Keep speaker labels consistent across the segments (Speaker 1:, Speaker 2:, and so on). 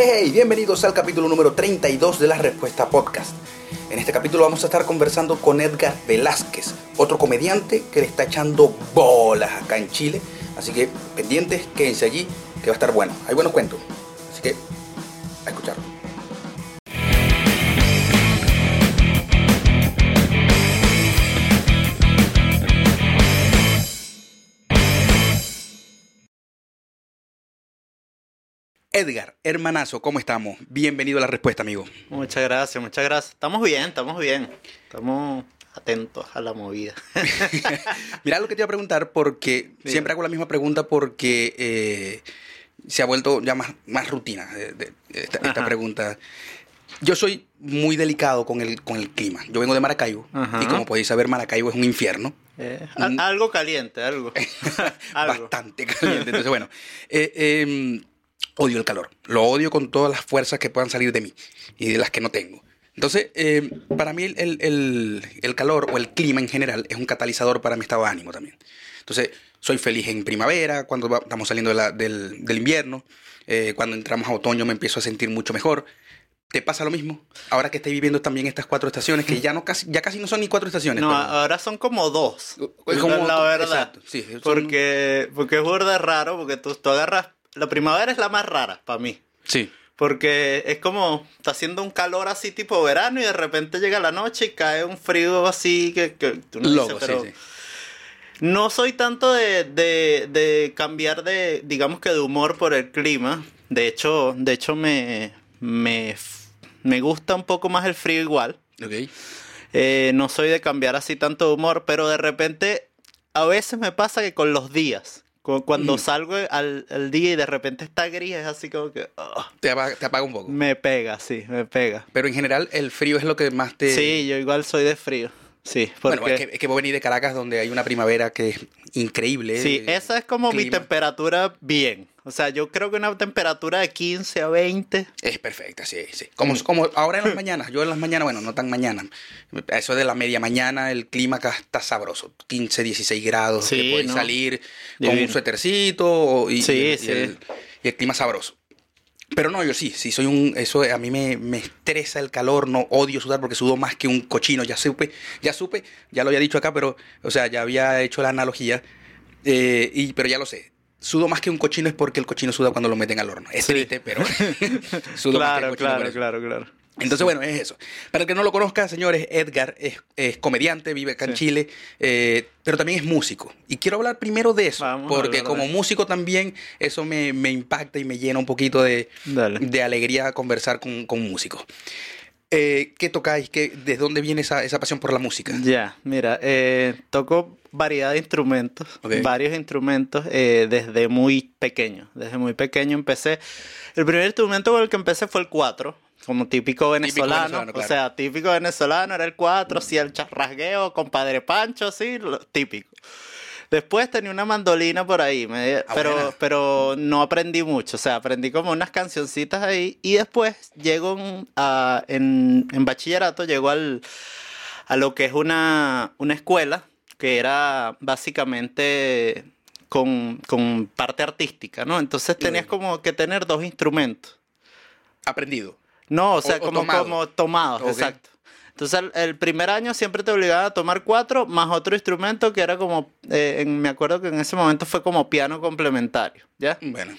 Speaker 1: Hey, bienvenidos al capítulo número 32 de la Respuesta Podcast. En este capítulo vamos a estar conversando con Edgar Velázquez, otro comediante que le está echando bolas acá en Chile. Así que pendientes, quédense allí, que va a estar bueno. Hay buenos cuentos. Así que a escucharlo. Edgar, hermanazo, ¿cómo estamos? Bienvenido a la respuesta, amigo.
Speaker 2: Muchas gracias, muchas gracias. Estamos bien, estamos bien. Estamos atentos a la movida.
Speaker 1: Mira lo que te iba a preguntar, porque siempre hago la misma pregunta porque eh, se ha vuelto ya más, más rutina de, de- esta, esta pregunta. Yo soy muy delicado con el, con el clima. Yo vengo de Maracaibo
Speaker 2: Ajá.
Speaker 1: y como podéis saber, Maracaibo es un infierno.
Speaker 2: Eh, a- algo caliente, algo. algo.
Speaker 1: bastante caliente. Entonces, bueno, eh, eh, odio el calor. Lo odio con todas las fuerzas que puedan salir de mí y de las que no tengo. Entonces, eh, para mí el, el- el- calor o el clima en general es un catalizador para mi estado de ánimo también. Entonces, soy feliz en primavera, cuando va- estamos saliendo de la- del, del invierno. Eh, cuando entramos a otoño me empiezo a sentir mucho mejor. ¿Te pasa lo mismo? Ahora que estoy viviendo también estas cuatro estaciones, que ya no casi, ya casi no son ni cuatro estaciones.
Speaker 2: No,
Speaker 1: pero-
Speaker 2: ahora son como dos.
Speaker 1: Es como-
Speaker 2: la verdad.
Speaker 1: exacto, sí, son-
Speaker 2: porque, porque es burda raro, porque tú, tú agarras. La primavera es la más rara para mí.
Speaker 1: sí.
Speaker 2: Porque es como, está haciendo un calor así tipo verano y de repente llega la noche y cae un frío así que, que tú no
Speaker 1: Loco,
Speaker 2: dices, pero
Speaker 1: sí, sí.
Speaker 2: no soy tanto de, de, de cambiar de, digamos que de humor por el clima. De hecho, de hecho me, me, me gusta un poco más el frío igual.
Speaker 1: Ok.
Speaker 2: Eh, no soy de cambiar así tanto de humor, pero de repente a veces me pasa que con los días, cu- cuando
Speaker 1: Mm.
Speaker 2: salgo al, al día y de repente está gris, es así como que ah,
Speaker 1: Te apaga, te apaga un poco.
Speaker 2: me pega, sí, me pega.
Speaker 1: Pero en general el frío es lo que más te...
Speaker 2: Sí, yo igual soy de frío. Sí, porque
Speaker 1: Bueno, es que, es que vos venís de Caracas donde hay una primavera que es increíble.
Speaker 2: sí, esa es como mi temperatura bien. O sea, yo creo que una temperatura de 15 a 20.
Speaker 1: Es perfecta, sí, sí. Como, como ahora en las mañanas, yo en las mañanas, bueno, no tan mañana. Eso de la media mañana, el clima acá está sabroso. 15, 16 grados,
Speaker 2: Sí,
Speaker 1: que puedes
Speaker 2: ¿no?
Speaker 1: salir con un suétercito y,
Speaker 2: Sí,
Speaker 1: y el,
Speaker 2: sí.
Speaker 1: y el- y el clima sabroso. Pero no, yo sí, sí soy un, eso a mí me, me estresa el calor, no odio sudar porque sudo más que un cochino, ya supe, ya supe, ya lo había dicho acá, pero, o sea, ya había hecho la analogía, eh, y, pero ya lo sé, sudo más que un cochino es porque el cochino suda cuando lo meten al horno, es
Speaker 2: Sí.
Speaker 1: triste, pero sudo más que el
Speaker 2: Claro,
Speaker 1: cochino
Speaker 2: claro, claro, claro.
Speaker 1: Entonces, bueno, es eso. Para el que no lo conozca, señores, Edgar es, es comediante, vive acá en. Chile, eh, pero también es músico. Y quiero hablar primero de eso,
Speaker 2: Vamos
Speaker 1: porque como músico también eso me, me impacta y me llena un poquito de, de alegría conversar con, con músicos. Eh, ¿Qué tocáis? ¿Qué, ¿De dónde viene esa, esa pasión por la música?
Speaker 2: Ya, mira, eh, toco variedad de instrumentos, varios instrumentos eh, desde muy pequeño. Desde muy pequeño empecé. El primer instrumento con el que empecé fue el 4, como típico venezolano.
Speaker 1: venezolano, claro.
Speaker 2: O sea, típico venezolano era el 4, así el charrasgueo, compadre Pancho, así, lo típico. Después tenía una mandolina por ahí, me-
Speaker 1: Ah,
Speaker 2: pero,
Speaker 1: buena.
Speaker 2: pero no aprendí mucho, o sea, aprendí como unas cancioncitas ahí y después llego en, a- en, en bachillerato, llego al, a lo que es una, una escuela que era básicamente con, con parte artística, ¿no? Entonces tenías como que tener dos instrumentos.
Speaker 1: Aprendido.
Speaker 2: No, o sea,
Speaker 1: o
Speaker 2: como,
Speaker 1: tomado.
Speaker 2: como tomados, exacto. Entonces el, el primer año siempre te obligaban a tomar cuatro más otro instrumento que era como, eh, en- me acuerdo que en ese momento fue como piano complementario, ¿ya?
Speaker 1: Bueno,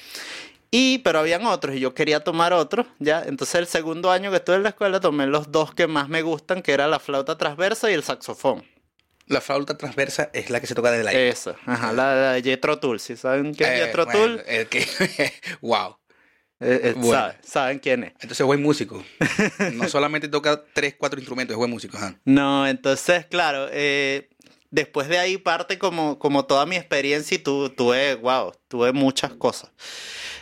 Speaker 2: Y, pero habían otros y yo quería tomar otros, ¿ya? Entonces el segundo año que estuve en la escuela tomé los dos que más me gustan, que era la flauta transversa y el saxofón.
Speaker 1: la flauta transversa es la que se toca desde la aire.
Speaker 2: Eso, ajá, la, la de Jethro Tull, ¿sí saben qué es
Speaker 1: Eh, bueno,
Speaker 2: Tull?
Speaker 1: el que- wow.
Speaker 2: Eh, eh,
Speaker 1: bueno.
Speaker 2: saben, saben quién es.
Speaker 1: Entonces es buen músico. No solamente toca tres, cuatro instrumentos, es buen músico. ajá.
Speaker 2: No, entonces, claro, eh, después de ahí parte como, como toda mi experiencia y tu, tuve, wow, tuve muchas cosas.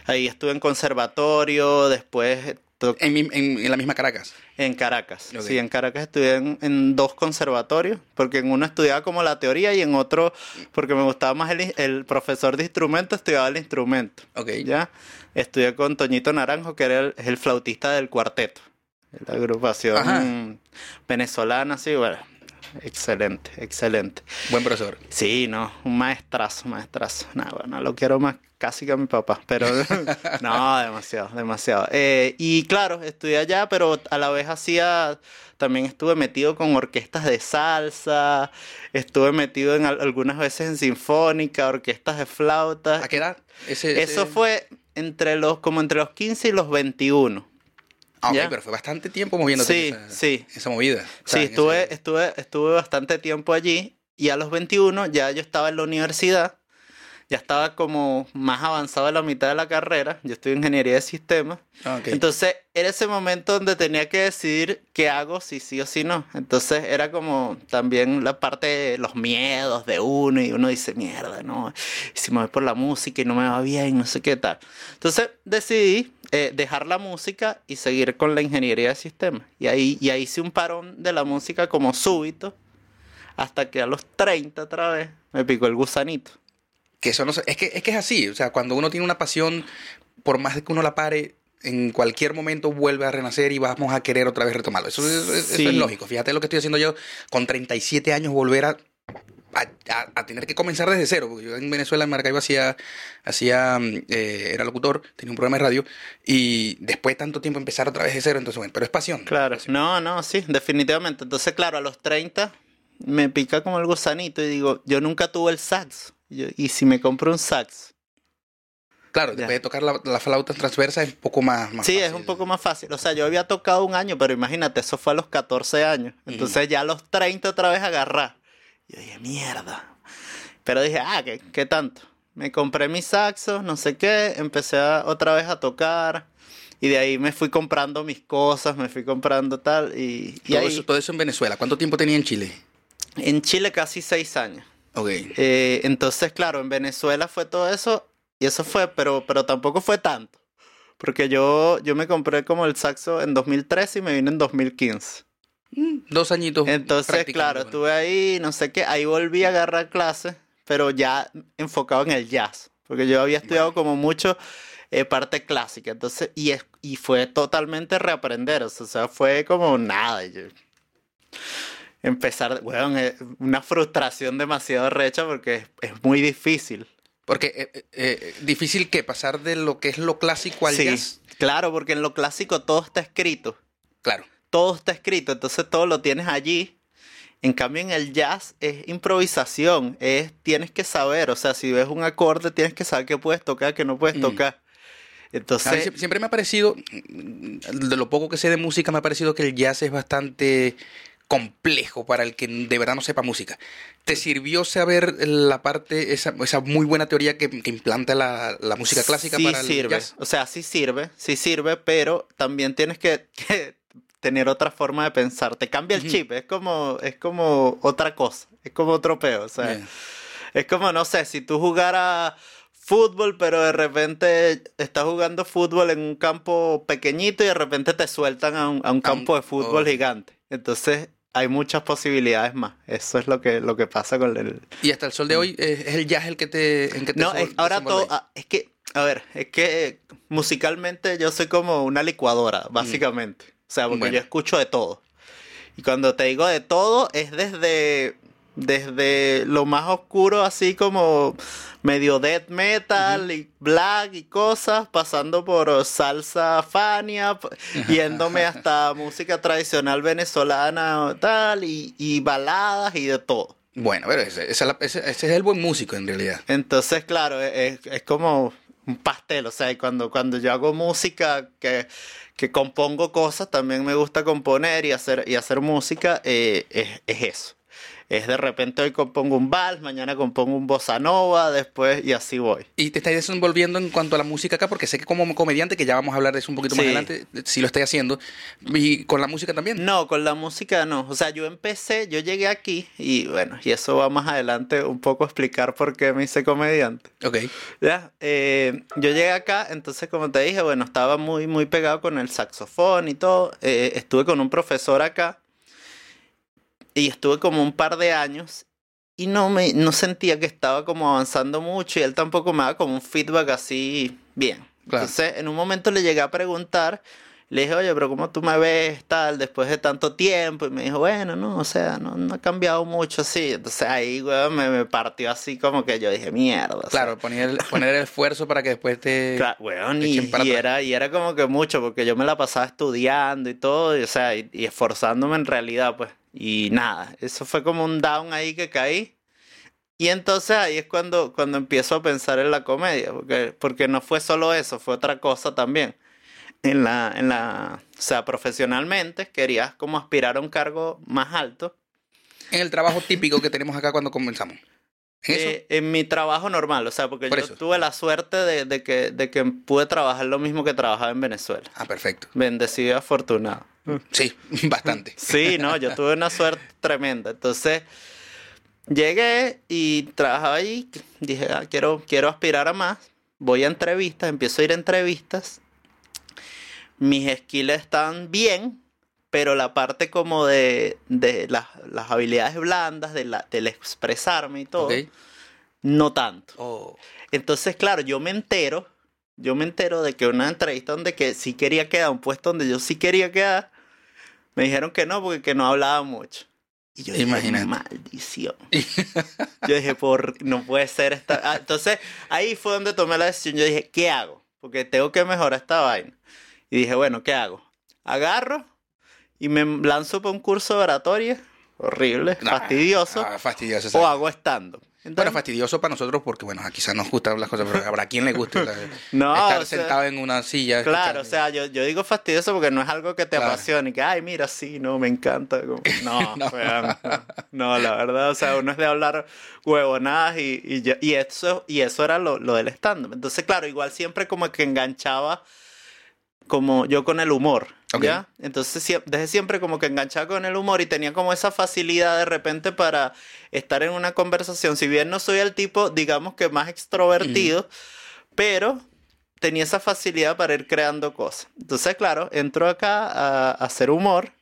Speaker 2: Ahí estuve en conservatorio, después
Speaker 1: En, mi- en- en la misma Caracas.
Speaker 2: En Caracas. Sí, en Caracas estudié en, en dos conservatorios, porque en uno estudiaba como la teoría y en otro, porque me gustaba más el, profesor de instrumento, estudiaba el instrumento.
Speaker 1: Ok.
Speaker 2: ¿Ya? Estudié con Toñito Naranjo, que era el, flautista del cuarteto. La agrupación
Speaker 1: Ajá.
Speaker 2: venezolana, sí, bueno. Excelente, excelente.
Speaker 1: Buen profesor.
Speaker 2: Sí, no, un maestrazo, maestrazo. Nada, bueno, lo quiero más casi que a mi papá, pero no, demasiado, demasiado. Eh, y claro, estudié allá, pero a la vez hacía, también estuve metido con orquestas de salsa, estuve metido en algunas veces en sinfónica, orquestas de flauta.
Speaker 1: ¿A qué edad?
Speaker 2: Eso fue entre los, como entre los 15 y los 21.
Speaker 1: Ah, ok, pero fue bastante tiempo moviéndote
Speaker 2: sí, esa, sí.
Speaker 1: esa movida.
Speaker 2: Sí, estuve, estuve, estuve bastante tiempo allí y a los 21 ya yo estaba en la universidad ya estaba como más avanzado en la mitad de la carrera. Yo estoy en ingeniería de sistemas. Ah, Entonces era ese momento donde tenía que decidir qué hago, si sí o si no. Entonces era como también la parte de los miedos de uno y uno dice, mierda, no, si me voy por la música y no me va bien, no sé qué tal. Entonces decidí eh, dejar la música y seguir con la ingeniería de sistemas. Y ahí, y ahí hice un parón de la música como súbito hasta que a los 30 otra vez me picó el gusanito
Speaker 1: que eso no es que, es que es así, o sea, cuando uno tiene una pasión, por más que uno la pare, en cualquier momento vuelve a renacer y vamos a querer otra vez retomarlo. Eso, es lógico. Fíjate lo que estoy haciendo yo con 37 años, volver a, a, tener que comenzar desde cero. Porque yo en Venezuela, en Maracaibo, hacía, hacía eh, era locutor, tenía un programa de radio y después de tanto tiempo empezar otra vez de cero, entonces bueno, pero es pasión.
Speaker 2: Claro, no, no, sí, definitivamente. Entonces, claro, a los 30 me pica como el gusanito y digo, yo nunca tuve el sax. Y si me compro un sax.
Speaker 1: Claro, después de tocar la, flauta transversa es un poco más,
Speaker 2: más sí, es un poco más fácil. O sea, yo había tocado un año, pero imagínate, eso fue a los 14 años. Entonces ya a los 30 otra vez agarrar. Yo dije, mierda. Pero dije, ah, ¿qué, qué tanto? Me compré mis saxos, no sé qué, empecé otra vez a tocar. Y de ahí me fui comprando mis cosas, me fui comprando tal. Y,
Speaker 1: todo, eso, todo eso en Venezuela. ¿Cuánto tiempo tenía en Chile?
Speaker 2: En Chile casi seis años.
Speaker 1: Ok.
Speaker 2: Eh, entonces, claro, en Venezuela fue todo eso y eso fue, pero, pero tampoco fue tanto. Porque yo, yo me compré como el saxo en 2013 y me vine en 2015.
Speaker 1: Mm, dos añitos.
Speaker 2: Entonces, claro, estuve ahí, no sé qué, ahí volví a agarrar clases, pero ya enfocado en el jazz. Porque yo había estudiado como mucho eh, parte clásica. Entonces, y, es, y fue totalmente reaprender. O sea, fue como nada. Yo, empezar, bueno, una frustración demasiado recha porque es, muy difícil.
Speaker 1: Porque eh, eh, eh, difícil que pasar de lo que es lo clásico al sí,
Speaker 2: Claro, porque en lo clásico todo está escrito.
Speaker 1: Claro.
Speaker 2: Todo está escrito, entonces todo lo tienes allí. En cambio en el jazz es improvisación, es tienes que saber, o sea, si ves un acorde tienes que saber qué puedes tocar, qué no puedes mm. tocar. Entonces,
Speaker 1: siempre me ha parecido, de lo poco que sé de música, me ha parecido que el jazz es bastante complejo para el que de verdad no sepa música. ¿Te sirvió saber la parte, esa, esa muy buena teoría que, implanta la, música clásica para el
Speaker 2: sirve. O sea, sí sirve, sí sirve, pero también tienes que, tener otra forma de pensar. Te cambia el chip, es como, es como otra cosa, es como otro peo. O sea, es como, no sé, si tú jugaras fútbol, pero de repente estás jugando fútbol en un campo pequeñito y de repente te sueltan a un, campo de fútbol oh. gigante. Entonces hay muchas posibilidades más. Eso es lo que, lo que pasa con el...
Speaker 1: Y hasta el sol de hoy es, el jazz el que te...
Speaker 2: no, ahora todo... Ah, es que, a ver, es que musicalmente yo soy como una licuadora, mm. básicamente. O sea, porque yo escucho de todo. Y cuando te digo de todo, es desde desde lo más oscuro, así como medio death metal y black y cosas, pasando por salsa fania, yéndome hasta música tradicional venezolana tal, y, baladas y de todo.
Speaker 1: Bueno, pero ese, es el buen músico en realidad.
Speaker 2: Entonces, claro, es, como un pastel, o sea, cuando, cuando yo hago música que, que compongo cosas, también me gusta componer y hacer, y hacer música, eh, es eso es de repente hoy compongo un vals, mañana compongo un bossa nova, después y así voy.
Speaker 1: ¿Y te estás desenvolviendo en cuanto a la música acá? Porque sé que como comediante, que ya vamos a hablar de eso un poquito más adelante, si lo estoy haciendo, ¿y con la música también?
Speaker 2: No, con la música no. O sea, yo empecé, yo llegué aquí y bueno, y eso va más adelante un poco a explicar por qué me hice comediante.
Speaker 1: Ok.
Speaker 2: Ya, eh, yo llegué acá, entonces como te dije, bueno, estaba muy, muy pegado con el saxofón y todo. Eh, estuve con un profesor acá y estuve como un par de años y no me no sentía que estaba como avanzando mucho y él tampoco me daba como un feedback así bien. Entonces, en un momento le llegué a preguntar Le dije, oye, pero ¿cómo tú me ves tal después de tanto tiempo? Y me dijo, bueno, no, o sea, no, no ha cambiado mucho así. Entonces ahí, weón, me, me partió así como que yo dije, mierda. o sea,
Speaker 1: Claro, poner el, poner el esfuerzo para que después te...
Speaker 2: Claro, weón,
Speaker 1: te
Speaker 2: y, era, y era como que mucho, porque yo me la pasaba estudiando y todo, y, o sea, y, y esforzándome en realidad, pues. Y nada, eso fue como un down ahí que caí. Y entonces ahí es cuando, cuando empiezo a pensar en la comedia, porque, porque no fue solo eso, fue otra cosa también. En la, en la, o sea, profesionalmente querías como aspirar a un cargo más alto.
Speaker 1: En el trabajo típico que tenemos acá cuando comenzamos.
Speaker 2: Eh, en mi trabajo normal, o sea, porque
Speaker 1: Por
Speaker 2: yo
Speaker 1: eso.
Speaker 2: tuve la suerte de, de que, de que pude trabajar lo mismo que trabajaba en Venezuela.
Speaker 1: Ah, perfecto.
Speaker 2: Bendecido y afortunado.
Speaker 1: Sí, bastante.
Speaker 2: Sí, no, yo tuve una suerte tremenda. Entonces, llegué y trabajaba ahí. Dije, ah, quiero, quiero aspirar a más. Voy a entrevistas, empiezo a ir a entrevistas. Mis skills están bien, pero la parte como de, de las, las habilidades blandas, de la, del expresarme y todo, no tanto.
Speaker 1: Oh,
Speaker 2: Entonces, claro, yo me entero, yo me entero de que una entrevista donde que sí quería quedar, un puesto donde yo sí quería quedar, me dijeron que no, porque que no hablaba mucho. Y yo dije,
Speaker 1: Imagínate.
Speaker 2: maldición. yo dije, por, no puede ser esta... Ah, entonces, ahí fue donde tomé la decisión. Yo dije, ¿qué hago? Porque tengo que mejorar esta vaina. Y dije, bueno, ¿qué hago? Agarro y me lanzo para un curso de oratoria. Horrible,
Speaker 1: nah,
Speaker 2: fastidioso.
Speaker 1: ah, fastidioso.
Speaker 2: o hago.
Speaker 1: Bueno,
Speaker 2: Entonces,
Speaker 1: fastidioso para nosotros porque, bueno, quizás nos gustan las cosas, pero habrá quien le guste la-
Speaker 2: No,
Speaker 1: estar
Speaker 2: o sea,
Speaker 1: sentado en una silla.
Speaker 2: Claro, o sea, yo, yo digo fastidioso porque no es algo que te
Speaker 1: Claro.
Speaker 2: apasione, que, ay, mira, sí, no, me encanta. como- No,
Speaker 1: No.
Speaker 2: weón, no, no, la verdad, o sea, uno es de hablar huevonadas y, y, ya- y eso, y eso era lo, lo del stand-up. Entonces, claro, igual siempre como que enganchaba como yo con el humor,
Speaker 1: Ok.
Speaker 2: ¿ya? Entonces, desde siempre como que enganchaba con el humor y tenía como esa facilidad de repente para estar en una conversación. Si bien no soy el tipo, digamos que más extrovertido, pero tenía esa facilidad para ir creando cosas. Entonces, claro, entro acá a, a hacer humor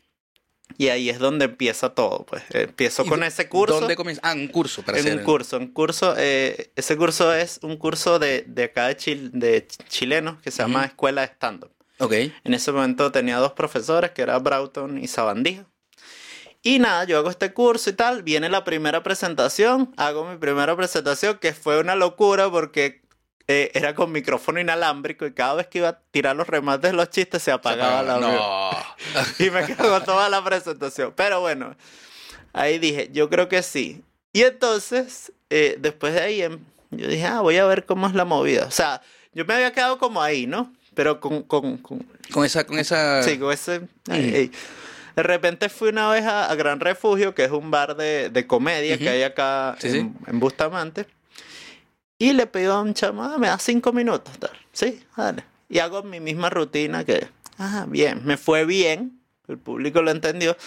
Speaker 2: y ahí es donde empieza todo. Pues empiezo
Speaker 1: ¿Y
Speaker 2: con ese curso.
Speaker 1: ¿Dónde comienza? Ah, un curso para
Speaker 2: En un curso, un curso, eh, ese curso es un curso de, de acá de, Chil- de ch- chilenos que se llama. Escuela de Stand-Up.
Speaker 1: Ok.
Speaker 2: En ese momento tenía dos profesores, que era Broughton y Sabandija. Y nada, yo hago este curso y tal. Viene la primera presentación. Hago mi primera presentación, que fue una locura porque eh, era con micrófono inalámbrico y cada vez que iba a tirar los remates de los chistes se apagaba la audio.
Speaker 1: No.
Speaker 2: Y me cagó toda la presentación. Pero bueno, ahí dije, yo creo que sí. Y entonces, eh, después de ahí, em, yo dije, ah, voy a ver cómo es la movida. O sea, yo me había quedado como ahí, ¿no? Pero con, con, con,
Speaker 1: Con esa, con esa.
Speaker 2: Sí, con ese. ay,
Speaker 1: Mm.
Speaker 2: ay. De repente fui una vez a, a Gran Refugio, que es un bar de, de comedia que hay acá
Speaker 1: Sí,
Speaker 2: en, en Bustamante. Y le pedí a un chamo, ah, me da cinco minutos. Tal. Sí, dale. Y hago mi misma rutina que, ah, bien, me fue bien. El público lo entendió.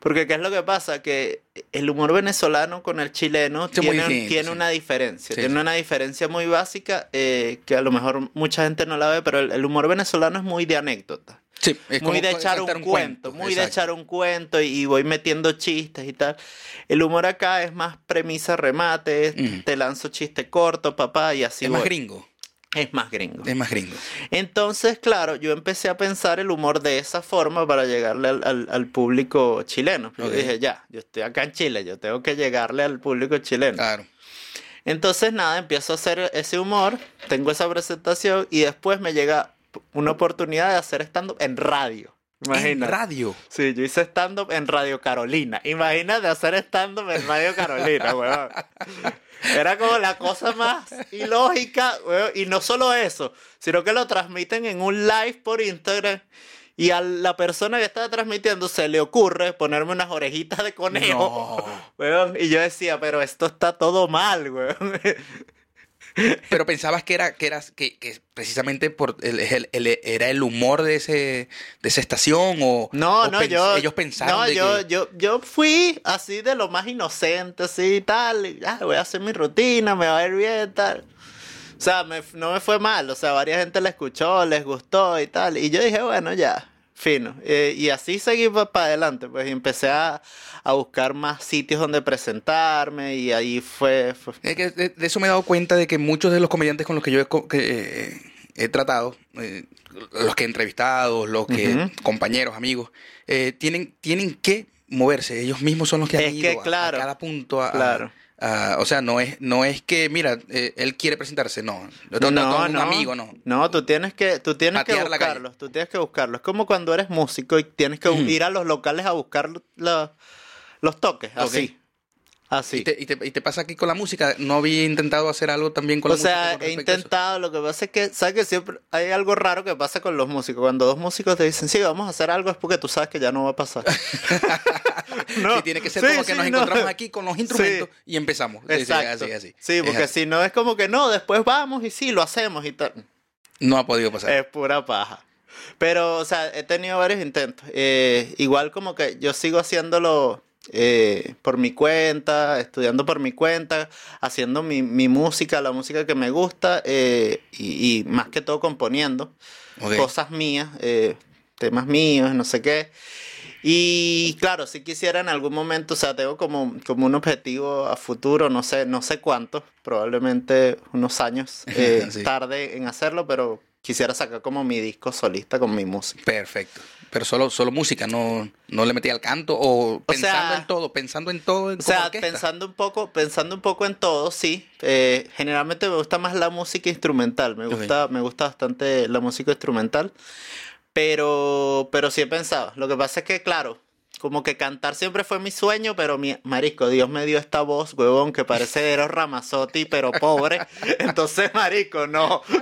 Speaker 2: Porque, ¿qué es lo que pasa? Que el humor venezolano con el chileno
Speaker 1: Sí,
Speaker 2: tiene, tiene
Speaker 1: sí.
Speaker 2: una diferencia.
Speaker 1: Sí,
Speaker 2: tiene una diferencia muy básica eh, que a lo mejor mucha gente no la ve, pero el, el humor venezolano es muy de anécdota
Speaker 1: Sí, es
Speaker 2: muy de echar un, cuento, muy de echar un cuento y, y voy metiendo chistes y tal. El humor acá es más premisa, remate,
Speaker 1: Mm.
Speaker 2: te lanzo chiste corto, papá, y así
Speaker 1: Es más gringo.
Speaker 2: Es más gringo.
Speaker 1: Es más gringo.
Speaker 2: Entonces, claro, yo empecé a pensar el humor de esa forma para llegarle al, al- al público chileno. Yo dije, ya, yo estoy acá en Chile, yo tengo que llegarle al público chileno.
Speaker 1: Claro.
Speaker 2: Entonces, nada, empiezo a hacer ese humor, tengo esa presentación y después me llega una oportunidad de hacer stand-up en radio.
Speaker 1: En radio.
Speaker 2: Sí, yo hice stand-up en Radio Carolina. Imagínate hacer stand-up en Radio Carolina, weón. Era como la cosa más ilógica, weón. Y no solo eso, sino que lo transmiten en un live por Instagram. Y a la persona que estaba transmitiendo se le ocurre ponerme unas orejitas de conejo.
Speaker 1: No.
Speaker 2: weón. Y yo decía, pero esto está todo mal, weón.
Speaker 1: Pero pensabas que era, que eras, que, que precisamente por el, el- el- era el humor de ese, de esa estación o,
Speaker 2: No,
Speaker 1: o
Speaker 2: no,
Speaker 1: pens-
Speaker 2: yo.
Speaker 1: ellos pensaron
Speaker 2: No,
Speaker 1: de
Speaker 2: yo,
Speaker 1: que-
Speaker 2: yo, yo fui así de lo más inocente, así y tal. y, ah, voy a hacer mi rutina, me va a ir bien, tal. O sea, me- no me fue mal. O sea, varias gente la escuchó, les gustó y tal. Y yo dije, bueno, ya, fino. Eh, y así seguí para adelante, pues. Y empecé a, a buscar más sitios donde presentarme. Y ahí fue. fue-
Speaker 1: Es que de, de eso me he dado cuenta de que muchos de los comediantes con los que yo he, que, eh, he tratado, eh, los que he entrevistado, los que
Speaker 2: Ujú.
Speaker 1: compañeros, amigos, eh, tienen, tienen que moverse. Ellos mismos son los que han
Speaker 2: Es
Speaker 1: ido
Speaker 2: que,
Speaker 1: a-
Speaker 2: claro,
Speaker 1: a, cada punto. a- a-
Speaker 2: claro.
Speaker 1: A- o sea, no es, no es que, mira, eh, él quiere presentarse, no. Yo tengo, tengo un amigo, no.
Speaker 2: No, tú tienes que, tú tienes que
Speaker 1: Patear
Speaker 2: buscarlos, tú tienes que buscarlos. Es como cuando eres músico y tienes que
Speaker 1: Ujú.
Speaker 2: ir a los locales a buscar la- los toques,
Speaker 1: Ok.
Speaker 2: así. Así.
Speaker 1: Y, te, y, te, y te pasa aquí con la música. ¿No había intentado hacer algo también con
Speaker 2: O
Speaker 1: la música?
Speaker 2: sea,
Speaker 1: con
Speaker 2: he
Speaker 1: respecto a eso?
Speaker 2: intentado, lo que pasa es que, ¿sabes que siempre hay algo raro que pasa con los músicos? Cuando dos músicos te dicen, sí, vamos a hacer algo, es porque tú sabes que ya no va a pasar.
Speaker 1: Sí, tiene que ser
Speaker 2: Sí,
Speaker 1: como que
Speaker 2: sí,
Speaker 1: nos
Speaker 2: no.
Speaker 1: encontramos aquí con los instrumentos
Speaker 2: Sí.
Speaker 1: y empezamos. Sí, sí,
Speaker 2: Exacto.
Speaker 1: así, así.
Speaker 2: Sí, porque si no es como que no, después vamos y sí, lo hacemos y tal.
Speaker 1: No ha podido pasar.
Speaker 2: Es pura paja. Pero, o sea, he tenido varios intentos. Eh, igual como que yo sigo haciéndolo eh, por mi cuenta, estudiando por mi cuenta, haciendo mi, mi música, la música que me gusta eh, y, y más que todo componiendo cosas mías, eh, temas míos, no sé qué. Y claro, si quisiera en algún momento, o sea, tengo como, como un objetivo a futuro, no sé, no sé cuánto, probablemente unos años
Speaker 1: Sí.
Speaker 2: tarde en hacerlo, pero quisiera sacar como mi disco solista con mi música.
Speaker 1: Perfecto. Pero solo, solo música, no, no le metí al canto o pensando
Speaker 2: sea-
Speaker 1: en todo, pensando en todo.
Speaker 2: O
Speaker 1: como
Speaker 2: sea,
Speaker 1: orquesta.
Speaker 2: pensando un poco, pensando un poco en todo, sí. Eh, generalmente me gusta más la música instrumental. Me gusta, me gusta bastante la música instrumental. Pero, pero sí he pensado. Lo que pasa es que, claro, como que cantar siempre fue mi sueño, pero mi marico, Dios me dio esta voz, huevón, que parece de Eros Ramazzotti, pero pobre. Entonces, marico, no.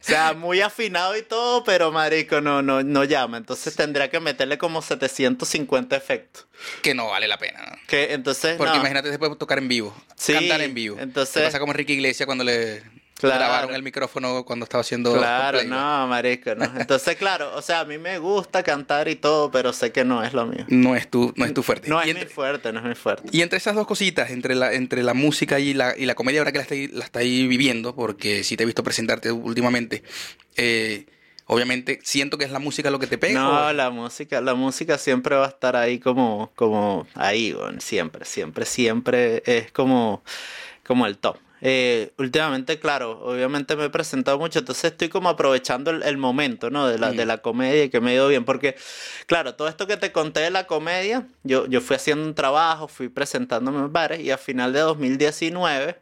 Speaker 2: O sea, muy afinado y todo, pero marico, no, no, no llama. Entonces tendría que meterle como 750 efectos.
Speaker 1: Que no vale la pena. ¿no?
Speaker 2: Que entonces
Speaker 1: Porque
Speaker 2: no.
Speaker 1: imagínate después tocar en vivo.
Speaker 2: Sí,
Speaker 1: cantar en vivo.
Speaker 2: entonces-
Speaker 1: Te pasa como Enrique Iglesias cuando le
Speaker 2: Claro.
Speaker 1: grabaron el micrófono cuando estaba haciendo.
Speaker 2: Claro, no, marico, no. Entonces, claro, o sea, a mí me gusta cantar y todo, pero sé que no es lo mío.
Speaker 1: No es tu, no es tu fuerte.
Speaker 2: No
Speaker 1: y,
Speaker 2: es mi fuerte, no es mi fuerte.
Speaker 1: y entre esas dos cositas, entre la, entre la música y la, y la comedia, ahora que la estáis la estáis viviendo, porque sí te he visto presentarte últimamente, eh, obviamente siento que es la música lo que te pega.
Speaker 2: No,
Speaker 1: o-
Speaker 2: la música, la música siempre va a estar ahí como, como ahí, weón, siempre, siempre, siempre es como, como el top. Eh, últimamente, claro, obviamente me he presentado mucho, entonces estoy como aprovechando el, el momento, ¿no? De la, de la comedia que me ha ido bien, porque, claro, todo esto que te conté de la comedia, yo, yo fui haciendo un trabajo, fui presentándome en bares y a final de 2019,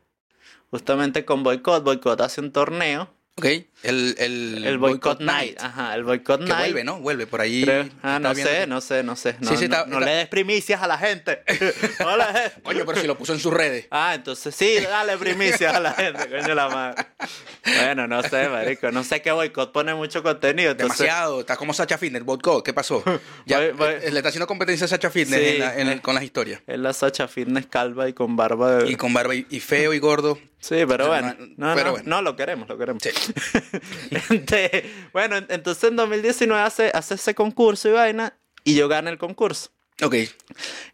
Speaker 2: justamente con Boycott, Boycott hace un torneo,
Speaker 1: Ok, el, el,
Speaker 2: el Boycott Night, ajá, el Boycott
Speaker 1: Que
Speaker 2: Night.
Speaker 1: vuelve, ¿no? Vuelve por ahí.
Speaker 2: Creo- Ah, no sé, no sé, no sé. No,
Speaker 1: Sí, sí,
Speaker 2: no-
Speaker 1: está-
Speaker 2: no
Speaker 1: está-
Speaker 2: le des primicias a la gente. Le des-
Speaker 1: Coño, pero si lo puso en sus redes.
Speaker 2: Ah, entonces sí, dale primicias a la gente, coño la madre. Bueno, no sé, marico. No sé qué boicot pone mucho contenido. Entonces,
Speaker 1: Demasiado. Está como Sacha Fitness, Boycott. ¿Qué pasó? Ya,
Speaker 2: Voy- voy-
Speaker 1: eh, Le está haciendo competencia a Sacha Fitness
Speaker 2: Sí,
Speaker 1: en la- en-
Speaker 2: eh.
Speaker 1: con las historias.
Speaker 2: Es la Sacha Fitness calva y con barba de...
Speaker 1: Y con barba y, y feo y gordo.
Speaker 2: Sí, pero
Speaker 1: No,
Speaker 2: bueno. No,
Speaker 1: pero
Speaker 2: no,
Speaker 1: bueno.
Speaker 2: no, lo queremos, lo queremos.
Speaker 1: Sí.
Speaker 2: Este, bueno, en- entonces en 2019 hace, hace ese concurso y vaina y yo gané el concurso.
Speaker 1: Ok.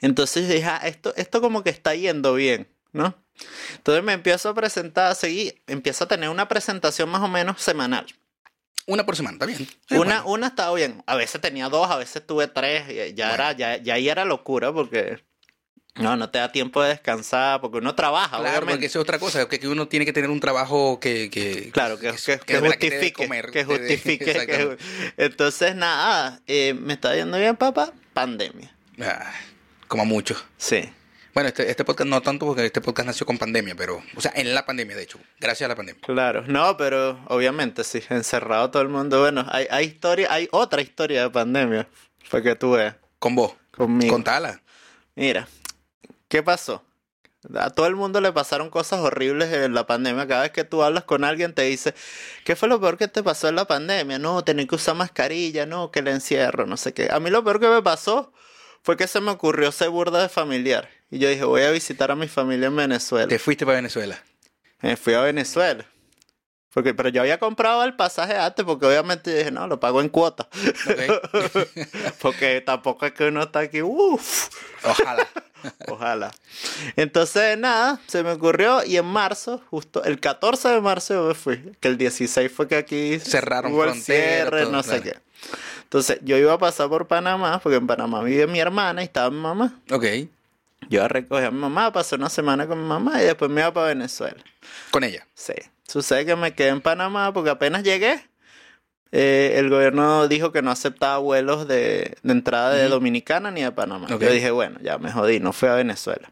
Speaker 2: Entonces dije, ah, esto, esto como que está yendo bien, ¿no? Entonces me empiezo a presentar, a seguir, empiezo a tener una presentación más o menos semanal.
Speaker 1: Una por semana, está bien. Sí,
Speaker 2: Una,
Speaker 1: bueno.
Speaker 2: una estaba bien, a veces tenía dos, a veces tuve tres, ya,
Speaker 1: Bueno.
Speaker 2: era, ya, ya ahí era locura porque no, no te da tiempo de descansar, porque uno trabaja,
Speaker 1: Claro, porque eso es otra cosa, que, que uno tiene que tener un trabajo que... que
Speaker 2: Claro, que, que, que justifique,
Speaker 1: comer,
Speaker 2: que justifique. entonces, nada, eh, me está yendo bien, papá, pandemia.
Speaker 1: Ah, como mucho.
Speaker 2: Sí.
Speaker 1: Bueno, este, este podcast no tanto porque este podcast nació con pandemia, pero... O sea, en la pandemia, de hecho. Gracias a la pandemia.
Speaker 2: Claro, no, pero obviamente sí, encerrado todo el mundo. Bueno, hay, hay historia, hay otra historia de pandemia, para que tú veas,
Speaker 1: Con vos.
Speaker 2: conmigo.
Speaker 1: Contala.
Speaker 2: Mira, ¿qué pasó? A todo el mundo le pasaron cosas horribles en la pandemia. Cada vez que tú hablas con alguien te dice, ¿qué fue lo peor que te pasó en la pandemia? No, tener que usar mascarilla, no, que el encierro, no sé qué. A mí lo peor que me pasó fue que se me ocurrió ser burda de familiar. Y yo dije, voy a visitar a mi familia en Venezuela.
Speaker 1: Te fuiste para Venezuela.
Speaker 2: Me fui a Venezuela. Porque, pero yo había comprado el pasaje antes porque obviamente dije, no, lo pago en cuota.
Speaker 1: Ok.
Speaker 2: porque tampoco es que uno está aquí, uff,
Speaker 1: Ojalá.
Speaker 2: ojalá. Entonces, nada, se me ocurrió y en marzo, justo el 14 de marzo yo me fui. Que el 16 fue que aquí
Speaker 1: Cerraron
Speaker 2: hubo el cierre,
Speaker 1: todo,
Speaker 2: no sé qué. Entonces, yo iba a pasar por Panamá, porque en Panamá vive mi hermana y estaba mi mamá.
Speaker 1: Ok.
Speaker 2: Yo recogí a mi mamá, pasé una semana con mi mamá y después me iba para Venezuela.
Speaker 1: Con ella.
Speaker 2: Sí. Sucede que me quedé en Panamá porque apenas llegué. eh, el gobierno dijo que no aceptaba vuelos de, de entrada de. Dominicana ni de Panamá. Yo dije, bueno, ya me jodí, no fui a Venezuela.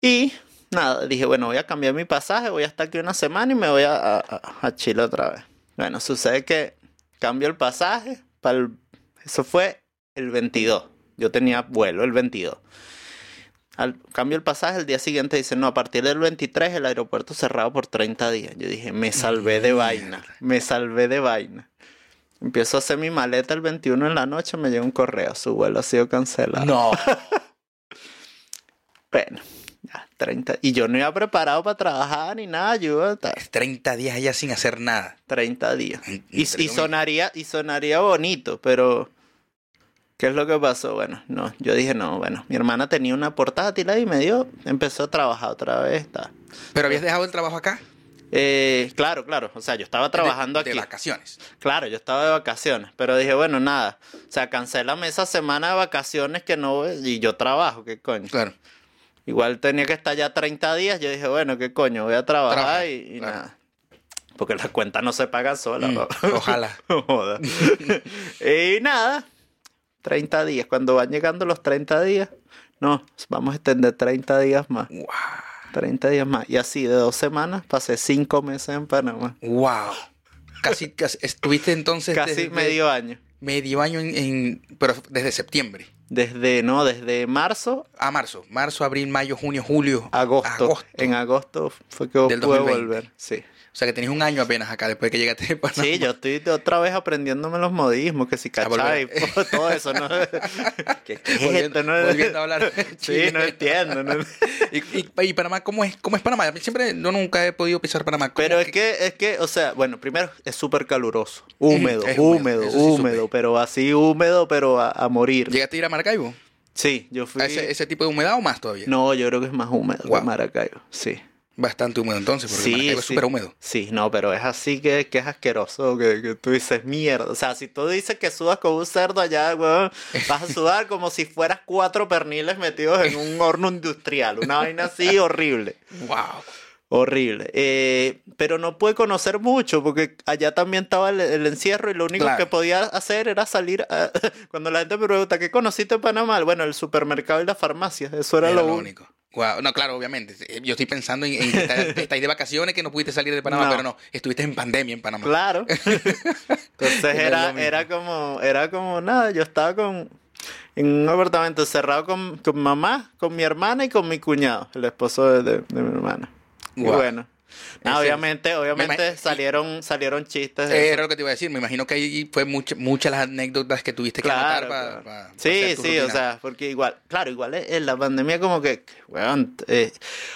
Speaker 2: Y nada, dije, bueno, voy a cambiar mi pasaje, voy a estar aquí una semana y me voy a, a, a- a Chile otra vez. Bueno, sucede que cambio el pasaje, para el- eso fue el 22. Yo tenía vuelo el 22. Al cambio el pasaje, el día siguiente dicen, no, a partir del 23 el aeropuerto cerrado por 30 días. Yo dije, me salvé de vaina, me salvé de vaina. Empiezo a hacer mi maleta el 21 en la noche, me llega un correo, su vuelo ha sido cancelado.
Speaker 1: No.
Speaker 2: Bueno, ya, 30. Y yo no iba preparado para trabajar ni nada, yo estar
Speaker 1: 30 días allá sin hacer nada.
Speaker 2: 30 días. Y, sonaría, y sonaría bonito, pero ¿qué es lo que pasó? Bueno, no, yo dije, no, bueno, mi hermana tenía una portátil ahí y me dio, empezó a trabajar otra vez. ta.
Speaker 1: ¿Pero habías dejado el trabajo acá?
Speaker 2: Eh, claro, claro, o sea, yo estaba trabajando
Speaker 1: de, de
Speaker 2: aquí.
Speaker 1: vacaciones.
Speaker 2: Claro, yo estaba de vacaciones, pero dije, bueno, nada, o sea, cancélame esa semana de vacaciones que no, y yo trabajo, ¿qué coño?
Speaker 1: Claro.
Speaker 2: Igual tenía que estar ya 30 días. Yo dije, bueno, ¿qué coño? Voy a trabajar
Speaker 1: Trabaja,
Speaker 2: y, y
Speaker 1: claro.
Speaker 2: nada. Porque las cuentas no se pagan solas.
Speaker 1: Mm,
Speaker 2: ¿no?
Speaker 1: ojalá.
Speaker 2: Joda. y nada, 30 días. Cuando van llegando los 30 días, no, vamos a extender 30 días más.
Speaker 1: Wow.
Speaker 2: 30 días más. Y así de dos semanas pasé 5 meses en Panamá.
Speaker 1: Wow. Casi, casi estuviste entonces
Speaker 2: Casi
Speaker 1: desde-
Speaker 2: medio año.
Speaker 1: medio año en, en- pero desde septiembre
Speaker 2: Desde, no, desde marzo
Speaker 1: a marzo, marzo, abril, mayo, junio, julio,
Speaker 2: a agosto. En agosto fue que pude
Speaker 1: 2020.
Speaker 2: volver. Sí.
Speaker 1: O sea que tenías un año apenas acá después que llegaste de Panamá.
Speaker 2: Sí, yo estoy otra vez aprendiéndome los modismos, que si cachai, todo eso, ¿no? ¿Qué, qué es
Speaker 1: Volviendo,
Speaker 2: esto, no?
Speaker 1: volviendo a hablar.
Speaker 2: Sí, no entiendo, ¿no?
Speaker 1: ¿Y, y, y Panamá cómo es, cómo es Panamá? Siempre, yo nunca he podido pisar Panamá. ¿Cómo
Speaker 2: Pero es que, es que, o sea, bueno, primero es súper caluroso, húmedo,
Speaker 1: es húmedo,
Speaker 2: húmedo,
Speaker 1: sí
Speaker 2: húmedo, pero así húmedo, pero a, a morir.
Speaker 1: ¿Llegaste a ir a Maracaibo?
Speaker 2: Sí, yo fui...
Speaker 1: ¿A ese, ese tipo de humedad o más todavía?
Speaker 2: No, yo creo que es más húmedo
Speaker 1: Guau.
Speaker 2: que Maracaibo, sí.
Speaker 1: Bastante húmedo entonces, porque
Speaker 2: Sí,
Speaker 1: es
Speaker 2: sí.
Speaker 1: súper húmedo.
Speaker 2: Sí, no, pero es así que, que es asqueroso, que, que tú dices mierda. O sea, si tú dices que sudas como un cerdo allá, weón, vas a sudar como si fueras cuatro perniles metidos en un horno industrial. Una vaina así horrible.
Speaker 1: Wow.
Speaker 2: Horrible. Eh, pero no pude conocer mucho porque allá también estaba el, el encierro y lo único
Speaker 1: Claro.
Speaker 2: que podía hacer era salir. a- cuando la gente me pregunta, ¿qué conociste en Panamá? Bueno, el supermercado y la farmacia. Eso era,
Speaker 1: Era
Speaker 2: lo
Speaker 1: lo
Speaker 2: único.
Speaker 1: No, claro, obviamente. Eh, Yo estoy pensando en, en que estáis de vacaciones, que no pudiste salir de Panamá,
Speaker 2: No.
Speaker 1: pero no, estuviste en pandemia en Panamá.
Speaker 2: Claro. Entonces
Speaker 1: Era
Speaker 2: era, como, era como nada, yo estaba con en un apartamento cerrado con, con mamá, con mi hermana y con mi cuñado, el esposo de, de- de mi hermana. Y bueno.
Speaker 1: Ese-
Speaker 2: obviamente, obviamente salieron, salieron chistes. de eso.
Speaker 1: Era lo que te iba a decir. Me imagino que ahí fue mucha- muchas las anécdotas que tuviste que
Speaker 2: Claro,
Speaker 1: anotar para,
Speaker 2: claro. Sí, sí, o sea, porque igual, claro, igual en la pandemia como que, weón, eh,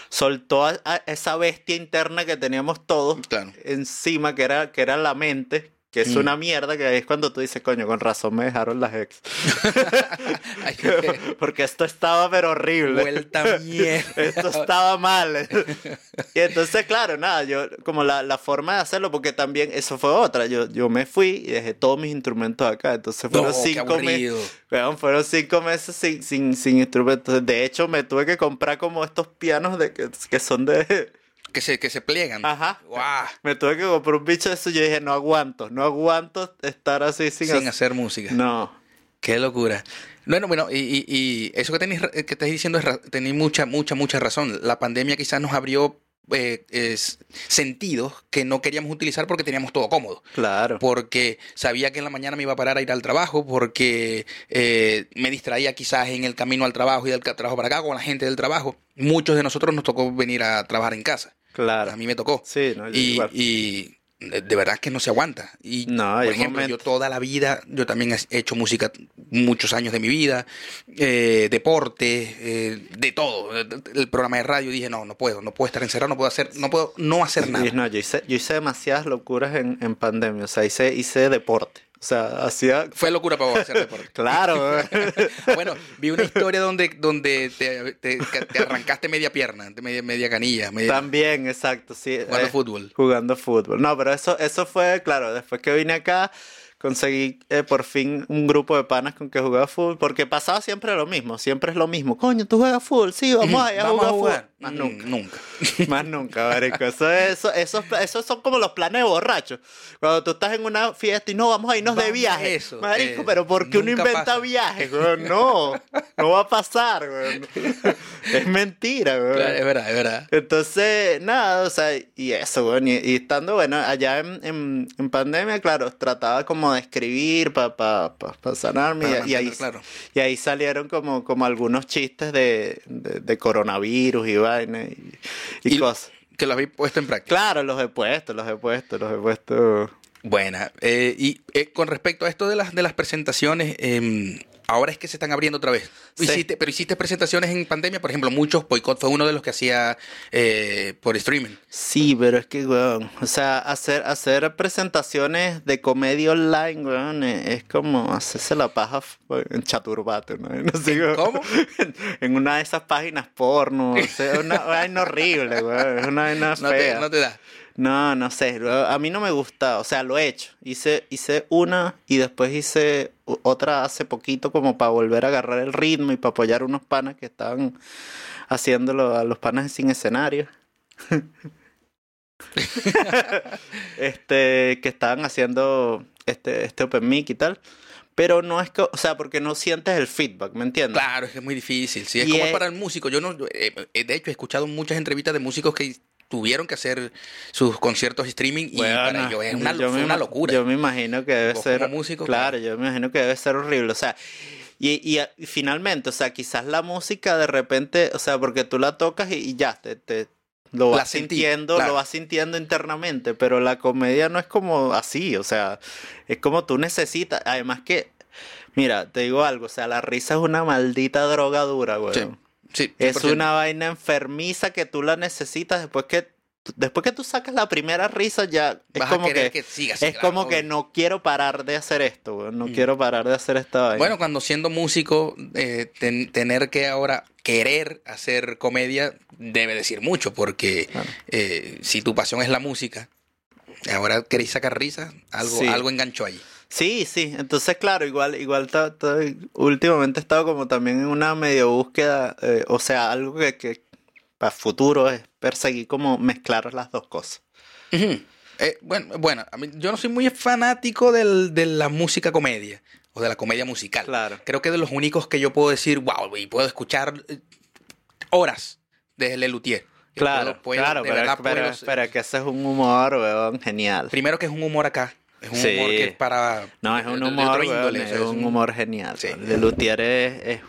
Speaker 2: soltó a, a esa bestia interna que teníamos todos
Speaker 1: Claro.
Speaker 2: encima, que era, que era la mente, que es
Speaker 1: Mm.
Speaker 2: una mierda, que es cuando tú dices, coño, con razón me dejaron las ex.
Speaker 1: Ay,
Speaker 2: Porque esto estaba pero horrible.
Speaker 1: Vuelta mierda.
Speaker 2: Esto estaba mal. y entonces, claro, nada, yo, como la, la forma de hacerlo, porque también eso fue otra. Yo, yo me fui y dejé todos mis instrumentos acá. Entonces fueron
Speaker 1: No,
Speaker 2: cinco meses. fueron cinco meses sin, sin, sin instrumentos. De hecho, me tuve que comprar como estos pianos de que, que son de.
Speaker 1: Que se, que se pliegan.
Speaker 2: Ajá.
Speaker 1: Guau,
Speaker 2: Me tuve que comprar un bicho de eso y yo dije, no aguanto, no aguanto estar así sin,
Speaker 1: Sin
Speaker 2: hacer-
Speaker 1: hacer música.
Speaker 2: No.
Speaker 1: Qué locura. Bueno, bueno, y, y- y eso que tenéis, ra- que estás diciendo es tenéis mucha, mucha, mucha razón. La pandemia quizás nos abrió eh, es- sentidos que no queríamos utilizar porque teníamos todo cómodo.
Speaker 2: Claro.
Speaker 1: Porque sabía que en la mañana me iba a parar a ir al trabajo, porque eh, me distraía quizás en el camino al trabajo y del trabajo para acá con la gente del trabajo. Muchos de nosotros nos tocó venir a trabajar en casa.
Speaker 2: Claro.
Speaker 1: A mí me tocó.
Speaker 2: Sí, no,
Speaker 1: y, y de verdad que no se aguanta. Y,
Speaker 2: No,
Speaker 1: por ejemplo,
Speaker 2: momento-
Speaker 1: yo toda la vida, yo también he hecho música muchos años de mi vida, eh, deporte, eh, de todo. El programa de radio dije, no, no puedo, no puedo estar encerrado, no puedo hacer, no puedo no hacer nada.
Speaker 2: No, yo hice, yo hice demasiadas locuras en, en pandemia. O sea, hice, hice deporte. O sea, hacía.
Speaker 1: Fue locura para vos hacer deporte.
Speaker 2: Claro,
Speaker 1: bueno, vi una historia donde, donde te, te- te arrancaste media pierna, media, media canilla, media,
Speaker 2: también, exacto, sí.
Speaker 1: jugando
Speaker 2: eh,
Speaker 1: fútbol.
Speaker 2: Jugando fútbol. No, pero eso, eso fue, claro, después que vine acá, conseguí eh, por fin un grupo de panas con que jugaba fútbol, porque pasaba siempre lo mismo, siempre es lo mismo. Coño, tú juegas fútbol, sí, vamos allá a
Speaker 1: Vamos
Speaker 2: jugar,
Speaker 1: a jugar.
Speaker 2: Más
Speaker 1: Mm,
Speaker 2: nunca.
Speaker 1: Nunca.
Speaker 2: Más nunca, marico. Eso, eso, esos, esos son como los planes de borrachos. Cuando tú estás en una fiesta y no, vamos a irnos de
Speaker 1: Vamos
Speaker 2: viaje.
Speaker 1: eso,
Speaker 2: marico,
Speaker 1: eh,
Speaker 2: pero ¿por qué uno inventa
Speaker 1: pasa.
Speaker 2: viajes, weón? No, no va a pasar, weón. Es mentira, weón.
Speaker 1: Claro, es verdad, es verdad.
Speaker 2: Entonces, nada, o sea, y eso, weón. Y, y estando, bueno, allá en, en, en pandemia, claro, trataba como de escribir para pa, pa, pa sanarme.
Speaker 1: Para
Speaker 2: y, y ahí,
Speaker 1: claro.
Speaker 2: y ahí salieron como, como algunos chistes de, de, de coronavirus y y, y
Speaker 1: Y-
Speaker 2: cosas.
Speaker 1: Que lo habéis puesto en práctica.
Speaker 2: Claro, los he puesto, los he puesto, los he puesto.
Speaker 1: Buena. Eh, y eh, con respecto a esto de las, de las presentaciones, em, ahora es que se están abriendo otra vez.
Speaker 2: Sí.
Speaker 1: Hiciste, pero hiciste presentaciones en pandemia, por ejemplo, muchos. Boicot fue uno de los que hacía eh, por streaming.
Speaker 2: Sí, pero es que, weón, o sea, hacer, hacer presentaciones de comedia online, weón, es, es como hacerse la paja en chaturbato, ¿no? No sé,
Speaker 1: cómo?
Speaker 2: En, una de esas páginas porno, o sea, una vaina horrible, weón, es una vaina
Speaker 1: No te, no te da.
Speaker 2: No, no sé, a mí no me gusta, o sea, lo he hecho. Hice, hice una y después hice otra hace poquito como para volver a agarrar el ritmo y para apoyar unos panas que estaban haciéndolo a los panas sin escenario. este, que estaban haciendo este, este open mic y tal. Pero no es que, o sea, porque no sientes el feedback, ¿me entiendes?
Speaker 1: Claro, es que es muy difícil. Sí, es
Speaker 2: Y
Speaker 1: como
Speaker 2: es-
Speaker 1: para el músico. Yo no, eh, eh, de hecho, he escuchado muchas entrevistas de músicos que tuvieron que hacer sus conciertos streaming y
Speaker 2: Bueno,
Speaker 1: para ellos es una, fue locura.
Speaker 2: Yo me imagino que debe ser.
Speaker 1: músico,
Speaker 2: claro, yo me imagino que debe ser horrible. O sea, y, y, y finalmente, o sea, quizás la música de repente, o sea, porque tú la tocas y, y ya, te, te- lo vas
Speaker 1: sentí,
Speaker 2: sintiendo,
Speaker 1: claro.
Speaker 2: lo vas sintiendo internamente, pero la comedia no es como así, o sea, es como tú necesitas. Además que, mira, te digo algo, o sea, la risa es una maldita droga dura, güey.
Speaker 1: Sí, sí,
Speaker 2: Es
Speaker 1: 100%.
Speaker 2: una vaina enfermiza que tú la necesitas después que después que tú sacas la primera risa ya es
Speaker 1: Vas a
Speaker 2: como
Speaker 1: querer
Speaker 2: que,
Speaker 1: que
Speaker 2: es
Speaker 1: claro,
Speaker 2: como que no quiero parar de hacer esto, güey, no
Speaker 1: Mm.
Speaker 2: quiero parar de hacer esta vaina.
Speaker 1: Bueno, cuando siendo músico, eh, ten- tener que ahora querer hacer comedia debe decir mucho, porque
Speaker 2: Claro.
Speaker 1: eh, si tu pasión es la música, ahora queréis sacar risas, algo,
Speaker 2: Sí.
Speaker 1: algo enganchó ahí.
Speaker 2: Sí, sí, entonces claro, igual, igual ta- ta- últimamente he estado como también en una medio búsqueda, eh, o sea, algo que, que para futuro es perseguir como mezclar las dos cosas.
Speaker 1: Ujú. Eh, bueno, bueno a mí- yo no soy muy fanático del- de la música comedia o de la comedia musical.
Speaker 2: Claro.
Speaker 1: Creo que de los únicos que yo puedo decir, wow, y puedo escuchar horas de Lelutier.
Speaker 2: Claro,
Speaker 1: puedo- puedo-
Speaker 2: claro,
Speaker 1: de
Speaker 2: pero,
Speaker 1: verdad
Speaker 2: pero-
Speaker 1: puedo-
Speaker 2: pero que ese es un humor, weón, genial.
Speaker 1: Primero que es un humor acá. Es un
Speaker 2: Sí.
Speaker 1: humor que es para...
Speaker 2: No, es un
Speaker 1: de- de
Speaker 2: humor,
Speaker 1: índole, o
Speaker 2: es
Speaker 1: sea, es
Speaker 2: un humor genial.
Speaker 1: Sí.
Speaker 2: weón. Lelutier es, es-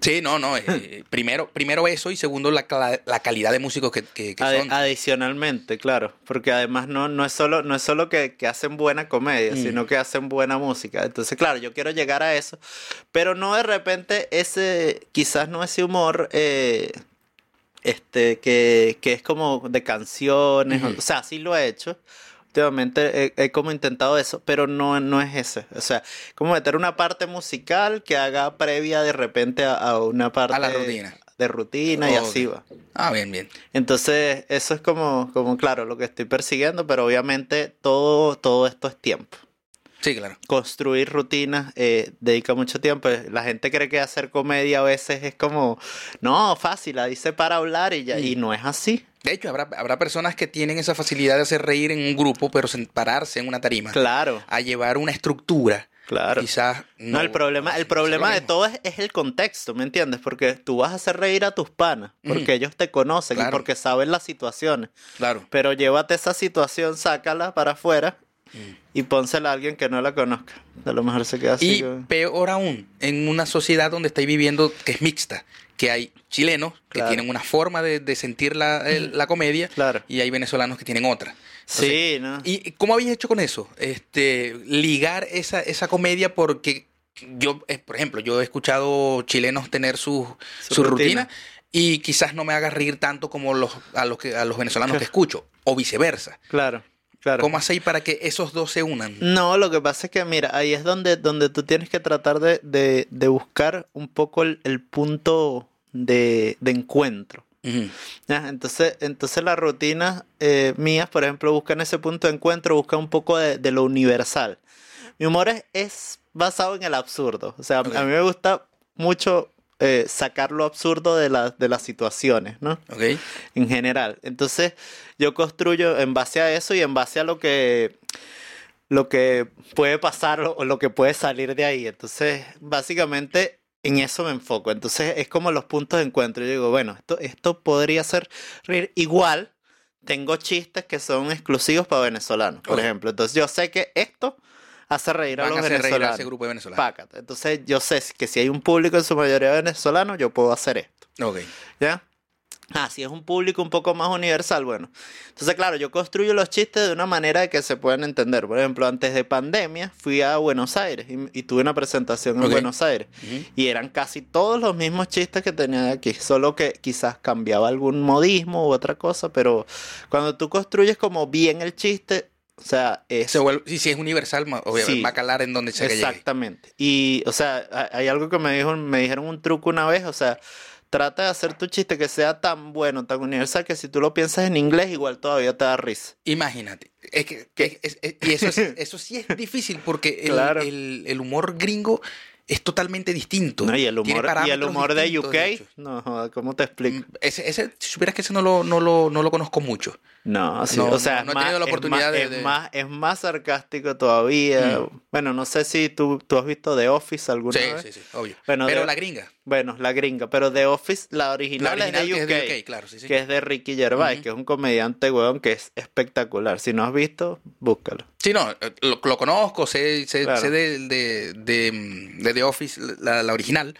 Speaker 1: Sí, no, no. eh, primero, primero eso y segundo la, la calidad de músicos que, que- que son.
Speaker 2: adicionalmente, claro, porque además no, no es solo, no es solo que, que hacen buena comedia,
Speaker 1: Mm.
Speaker 2: sino que hacen buena música. Entonces, claro, yo quiero llegar a eso, pero no de repente ese, quizás no ese humor, eh, este, que, que es como de canciones, o sea, sí lo he hecho. Últimamente he, he como intentado eso, pero no, no es ese. O sea, como meter una parte musical que haga previa de repente a, a una parte
Speaker 1: A la rutina.
Speaker 2: de rutina y así va.
Speaker 1: Ah, bien, bien.
Speaker 2: Entonces, eso es como, como claro, lo que estoy persiguiendo, pero obviamente todo, todo esto es tiempo.
Speaker 1: Sí, claro.
Speaker 2: Construir rutinas eh, dedica mucho tiempo. La gente cree que hacer comedia a veces es como, no, fácil, la dice para hablar y ya, y no es así.
Speaker 1: De hecho, habrá, habrá personas que tienen esa facilidad de hacer reír en un grupo, pero sen- pararse en una tarima
Speaker 2: Claro,
Speaker 1: a llevar una estructura.
Speaker 2: claro.
Speaker 1: Quizás
Speaker 2: No, el problema, el
Speaker 1: no
Speaker 2: problema de todo es, es el contexto, ¿me entiendes? Porque tú vas a hacer reír a tus panas, porque ellos te conocen y porque saben las situaciones.
Speaker 1: Claro.
Speaker 2: Pero llévate esa situación, sácala para afuera. Y pónsela a alguien que no la conozca. A lo mejor se queda así.
Speaker 1: Y
Speaker 2: como-
Speaker 1: peor aún, en una sociedad donde estáis viviendo que es mixta, que hay chilenos que tienen una forma de, de sentir la, el- la comedia
Speaker 2: Claro.
Speaker 1: y hay venezolanos que tienen otra.
Speaker 2: Sí, ¿no?
Speaker 1: ¿Y cómo habéis hecho con eso? Este, ligar esa, esa comedia porque yo, eh, por ejemplo, yo he escuchado chilenos tener su,
Speaker 2: Su
Speaker 1: su,
Speaker 2: rutina.
Speaker 1: rutina. y quizás no me haga reír tanto como los, a, los que, a los venezolanos que escucho, o viceversa.
Speaker 2: Claro, claro.
Speaker 1: ¿Cómo hacéis para que esos dos se unan?
Speaker 2: No, lo que pasa es que, mira, ahí es donde, donde tú tienes que tratar de, de- de buscar un poco el, el punto de, de encuentro. Entonces, entonces las rutinas eh, mías, por ejemplo, buscan ese punto de encuentro, buscan un poco de, de lo universal. Mi humor es, es basado en el absurdo. O sea, a mí me gusta mucho eh, sacar lo absurdo de, la- de las situaciones, ¿no?
Speaker 1: ¿Ok?
Speaker 2: en general. Entonces, yo construyo en base a eso y en base a lo que lo que puede pasar o lo que puede salir de ahí. Entonces, básicamente en eso me enfoco. Entonces, es como los puntos de encuentro. Yo digo, bueno, esto, esto podría ser reír. Igual, tengo chistes que son exclusivos para venezolanos, por ejemplo. Entonces, yo sé que esto hace reír a
Speaker 1: Van
Speaker 2: los
Speaker 1: a hacer reír a
Speaker 2: venezolanos.
Speaker 1: ese grupo de venezolanos.
Speaker 2: Entonces, yo sé que si hay un público en su mayoría venezolano, yo puedo hacer esto.
Speaker 1: Ok.
Speaker 2: ¿Ya? Ah, si es un público un poco más universal, bueno. Entonces, claro, yo construyo los chistes de una manera de que se puedan entender. Por ejemplo, antes de pandemia fui a Buenos Aires y, y tuve una presentación en. Buenos Aires. Y eran casi todos los mismos chistes que tenía de aquí, solo que quizás cambiaba algún modismo u otra cosa, pero cuando tú construyes como bien el chiste, o sea, es...
Speaker 1: Se vuelve, sí, sí, es universal, obviamente,
Speaker 2: Sí.
Speaker 1: va a calar en donde llegue.
Speaker 2: Exactamente. Y, o sea, ha- hay algo que me dijo, me dijeron un truco una vez, o sea, trata de hacer tu chiste que sea tan bueno, tan universal, que si tú lo piensas en inglés, igual todavía te da risa.
Speaker 1: Imagínate. Es que, que- es- es- y eso, es- eso sí es difícil porque el,
Speaker 2: Claro.
Speaker 1: el- el humor gringo es totalmente distinto.
Speaker 2: No, y el humor, y el humor de UK,
Speaker 1: de
Speaker 2: no, ¿cómo te explico?
Speaker 1: Mm, Ese, ese, si supieras que ese no lo, no lo, no lo conozco mucho.
Speaker 2: No, sí,
Speaker 1: no,
Speaker 2: o sea,
Speaker 1: no,
Speaker 2: es,
Speaker 1: no he
Speaker 2: más,
Speaker 1: tenido la
Speaker 2: es
Speaker 1: oportunidad
Speaker 2: más-
Speaker 1: de-
Speaker 2: es más- es más sarcástico todavía.
Speaker 1: Mm.
Speaker 2: Bueno, no sé si tú, tú has visto The Office alguna
Speaker 1: Sí,
Speaker 2: vez.
Speaker 1: sí, sí, obvio.
Speaker 2: Bueno,
Speaker 1: Pero
Speaker 2: de-
Speaker 1: la gringa.
Speaker 2: Bueno, la gringa, pero The Office, la
Speaker 1: La
Speaker 2: original,
Speaker 1: original
Speaker 2: es de
Speaker 1: que
Speaker 2: UK.
Speaker 1: es de UK, claro, sí, sí.
Speaker 2: que es de Ricky Gervais, que es un comediante, weón, que es espectacular. Si no has visto, búscalo.
Speaker 1: Sí, no, eh, lo, lo conozco, sé, sé,
Speaker 2: Claro.
Speaker 1: sé de, de The Office, la, la original,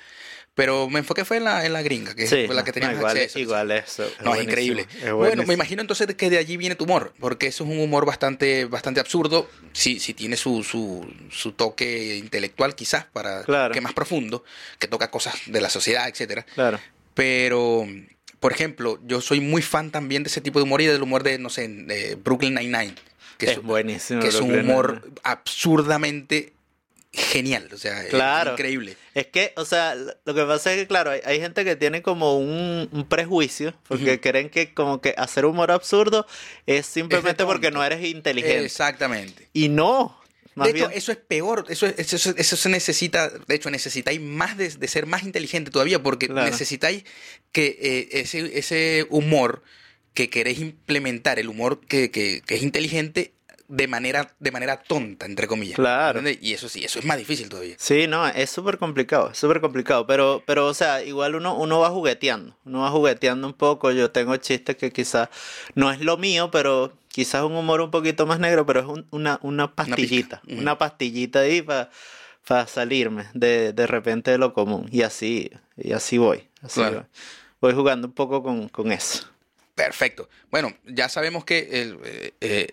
Speaker 1: pero me enfoqué fue en la, en la gringa, que
Speaker 2: Sí,
Speaker 1: fue la que
Speaker 2: no,
Speaker 1: teníamos
Speaker 2: igual,
Speaker 1: acceso.
Speaker 2: igual eso.
Speaker 1: No, es increíble.
Speaker 2: es
Speaker 1: Bueno, me imagino entonces que de allí viene tu humor, porque eso es un humor bastante, bastante absurdo. Sí, sí tiene su, su, su toque intelectual, quizás, para
Speaker 2: Claro.
Speaker 1: que más profundo, que toca cosas de la sociedad, etcétera.
Speaker 2: Claro.
Speaker 1: Pero, por ejemplo, yo soy muy fan también de ese tipo de humor y del humor de, no sé, de Brooklyn Nine-Nine. Que
Speaker 2: Es buenísimo,
Speaker 1: Que es un humor absurdamente genial. O sea, es increíble.
Speaker 2: Es que, o sea, lo que pasa es que, claro, hay, hay gente que tiene como un, un prejuicio, porque creen que como que hacer humor absurdo es simplemente porque no eres inteligente.
Speaker 1: Exactamente.
Speaker 2: Y no. Más
Speaker 1: de hecho, eso es peor. Eso, es- eso, eso- eso se necesita. De hecho, necesitáis más de, de ser más inteligente todavía, porque
Speaker 2: Claro.
Speaker 1: necesitáis que eh, ese, ese humor que queréis implementar, el humor que, que- que es inteligente, de manera, de manera tonta, entre comillas.
Speaker 2: Claro.
Speaker 1: ¿Entiendes? Y eso sí, eso es más difícil todavía.
Speaker 2: Sí, no, es súper complicado, súper complicado, pero, pero, o sea, igual uno, uno va jugueteando, uno va jugueteando un poco, yo tengo chistes que quizás no es lo mío, pero quizás un humor un poquito más negro, pero es un- una, una pastillita, una pastillita ahí para salirme de, de repente de lo común, y así, y así voy, así
Speaker 1: Claro.
Speaker 2: voy. Voy jugando un poco con, con eso.
Speaker 1: Perfecto. Bueno, ya sabemos que el, eh, eh,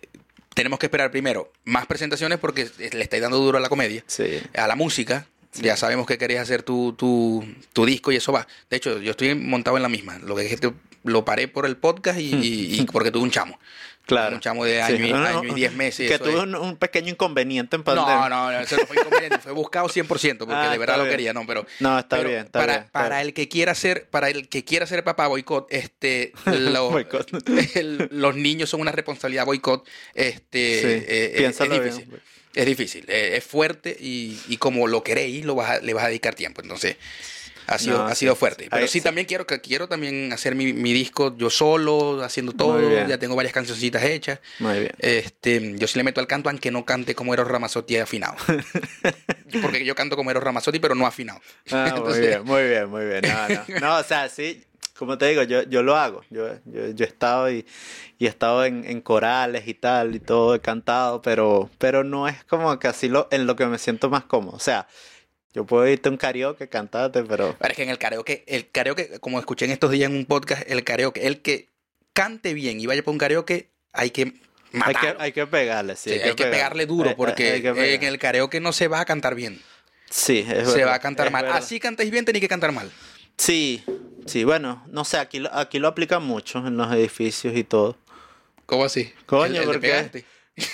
Speaker 1: tenemos que esperar primero más presentaciones porque le estáis dando duro a la comedia.
Speaker 2: Sí.
Speaker 1: a la música. Ya sabemos que querías hacer tu, tu, tu disco y eso va. De hecho, yo estoy montado en la misma. Lo que es que lo paré por el podcast y, y- y porque tuve un chamo.
Speaker 2: Claro.
Speaker 1: Un chamo de
Speaker 2: Sí.
Speaker 1: año, y,
Speaker 2: No, no,
Speaker 1: año y diez meses.
Speaker 2: Que tuve
Speaker 1: es.
Speaker 2: un, pequeño inconveniente en pandemia.
Speaker 1: No, no, no, eso no fue inconveniente, fue buscado 100% porque
Speaker 2: Ah,
Speaker 1: de verdad
Speaker 2: está
Speaker 1: lo quería, no, pero
Speaker 2: No, está
Speaker 1: pero
Speaker 2: bien, está
Speaker 1: para,
Speaker 2: bien, está
Speaker 1: para
Speaker 2: bien.
Speaker 1: el que quiera ser, para el que quiera ser papá boicot, este los, el- los niños son una responsabilidad boicot, este
Speaker 2: Sí,
Speaker 1: eh, eh, es
Speaker 2: piénsalo bien.
Speaker 1: difícil. Es difícil, es fuerte y, y como lo queréis, lo vas a- le vas a dedicar tiempo. Entonces, ha sido,
Speaker 2: No,
Speaker 1: ha
Speaker 2: sí,
Speaker 1: sido fuerte. Pero sí,
Speaker 2: sí.
Speaker 1: también quiero quiero también hacer mi, mi disco yo solo, haciendo todo. Ya tengo varias cancioncitas hechas.
Speaker 2: Muy bien.
Speaker 1: Este, yo sí le meto al canto, aunque no cante como Eros Ramazzotti afinado. Porque yo canto como Eros Ramazzotti, pero no afinado.
Speaker 2: Ah,
Speaker 1: Entonces-
Speaker 2: muy bien, muy bien, muy bien. No, no. No, o sea, sí, como te digo, yo, yo lo hago. Yo, yo, yo he estado y, y he estado en, en corales y tal, y todo, he cantado, pero, pero no es como que así lo, en lo que me siento más cómodo. O sea, yo puedo irte a un karaoke, cantarte, pero...
Speaker 1: Pero es que en el karaoke, el karaoke, como escuché en estos días en un podcast, el karaoke, el que cante bien y vaya por un karaoke, hay que
Speaker 2: Hay que, hay que pegarle, sí.
Speaker 1: Sí, hay, que
Speaker 2: pegarle.
Speaker 1: pegarle duro
Speaker 2: Hay-
Speaker 1: porque
Speaker 2: hay pegarle.
Speaker 1: en el karaoke no se va a cantar bien.
Speaker 2: Sí, es
Speaker 1: se
Speaker 2: verdad,
Speaker 1: va a cantar mal.
Speaker 2: verdad.
Speaker 1: Así cantéis bien, tenéis que cantar mal.
Speaker 2: Sí, sí, bueno, no sé, aquí, lo- aquí lo aplican mucho en los edificios y todo.
Speaker 1: ¿Cómo así?
Speaker 2: Coño,
Speaker 1: El-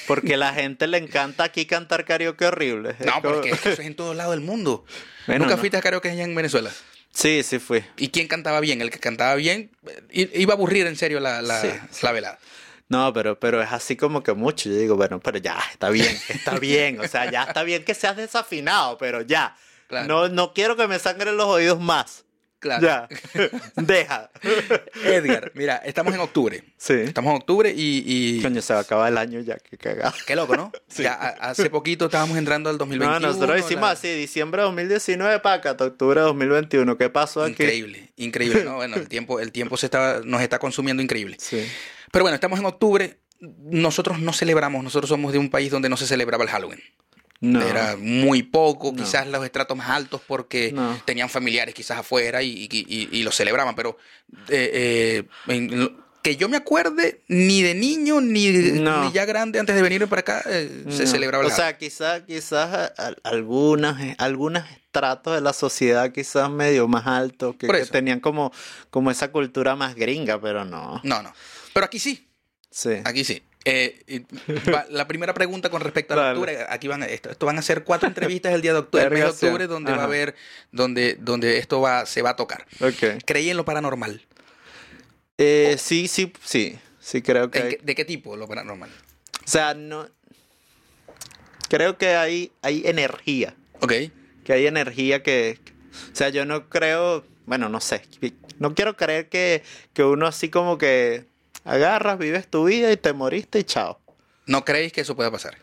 Speaker 2: Porque la gente le encanta aquí cantar karaoke horrible.
Speaker 1: No, porque eso es en todos lados del mundo.
Speaker 2: Bueno,
Speaker 1: ¿Nunca
Speaker 2: no.
Speaker 1: fuiste a karaoke allá en Venezuela?
Speaker 2: Sí, sí fui.
Speaker 1: ¿Y quién cantaba bien? El que cantaba bien iba a aburrir en serio la, la,
Speaker 2: Sí,
Speaker 1: la velada.
Speaker 2: No, pero, pero es así como que mucho. Yo digo, bueno, pero ya, está bien, está bien. O sea, ya está bien que seas desafinado, pero ya.
Speaker 1: Claro.
Speaker 2: No, no quiero que me sangren los oídos más.
Speaker 1: Claro.
Speaker 2: Ya. Deja.
Speaker 1: Edgar, mira, estamos en octubre.
Speaker 2: Sí.
Speaker 1: Estamos en octubre y... y-
Speaker 2: Coño, se va a acabar el año ya, qué cagado.
Speaker 1: Qué loco, ¿no? Ya hace poquito estábamos entrando al 2021.
Speaker 2: No, nosotros hicimos
Speaker 1: la-
Speaker 2: así, diciembre de 2019 para acá, hasta octubre de 2021. ¿Qué pasó aquí?
Speaker 1: Increíble, increíble, ¿no? Bueno, el tiempo, el tiempo se está, nos está consumiendo increíble.
Speaker 2: Sí.
Speaker 1: Pero bueno, estamos en octubre. Nosotros no celebramos, nosotros somos de un país donde no se celebraba el Halloween.
Speaker 2: No.
Speaker 1: Era muy poco,
Speaker 2: No.
Speaker 1: quizás los estratos más altos porque
Speaker 2: No.
Speaker 1: tenían familiares quizás afuera y, y, y- y lo celebraban, pero eh, eh, en- que yo me acuerde, ni de niño ni,
Speaker 2: No.
Speaker 1: ni ya grande antes de venir para acá eh, se celebraba el
Speaker 2: O sea, quizás quizás algunas, eh, algunos estratos de la sociedad quizás medio más altos que, que tenían como, como esa cultura más gringa, pero no.
Speaker 1: No, no. Pero aquí sí,
Speaker 2: Sí.
Speaker 1: aquí sí. Eh, la primera pregunta con respecto a la
Speaker 2: Dale.
Speaker 1: octubre, aquí van a, esto, esto van a ser cuatro entrevistas el día de octubre, el mes de octubre, donde va a haber, donde, donde esto va, se va a tocar.
Speaker 2: Ok.
Speaker 1: Creí en lo paranormal.
Speaker 2: Eh, sí, sí, sí. Sí, creo que.
Speaker 1: ¿En
Speaker 2: hay-
Speaker 1: qué- ¿De qué tipo lo paranormal?
Speaker 2: O sea, no. Creo que hay, hay energía.
Speaker 1: Ok.
Speaker 2: Que hay energía que. O sea, yo no creo. Bueno, no sé. No quiero creer que, que uno así como que agarras, vives tu vida y te moriste y chao.
Speaker 1: ¿No creéis que eso pueda pasar?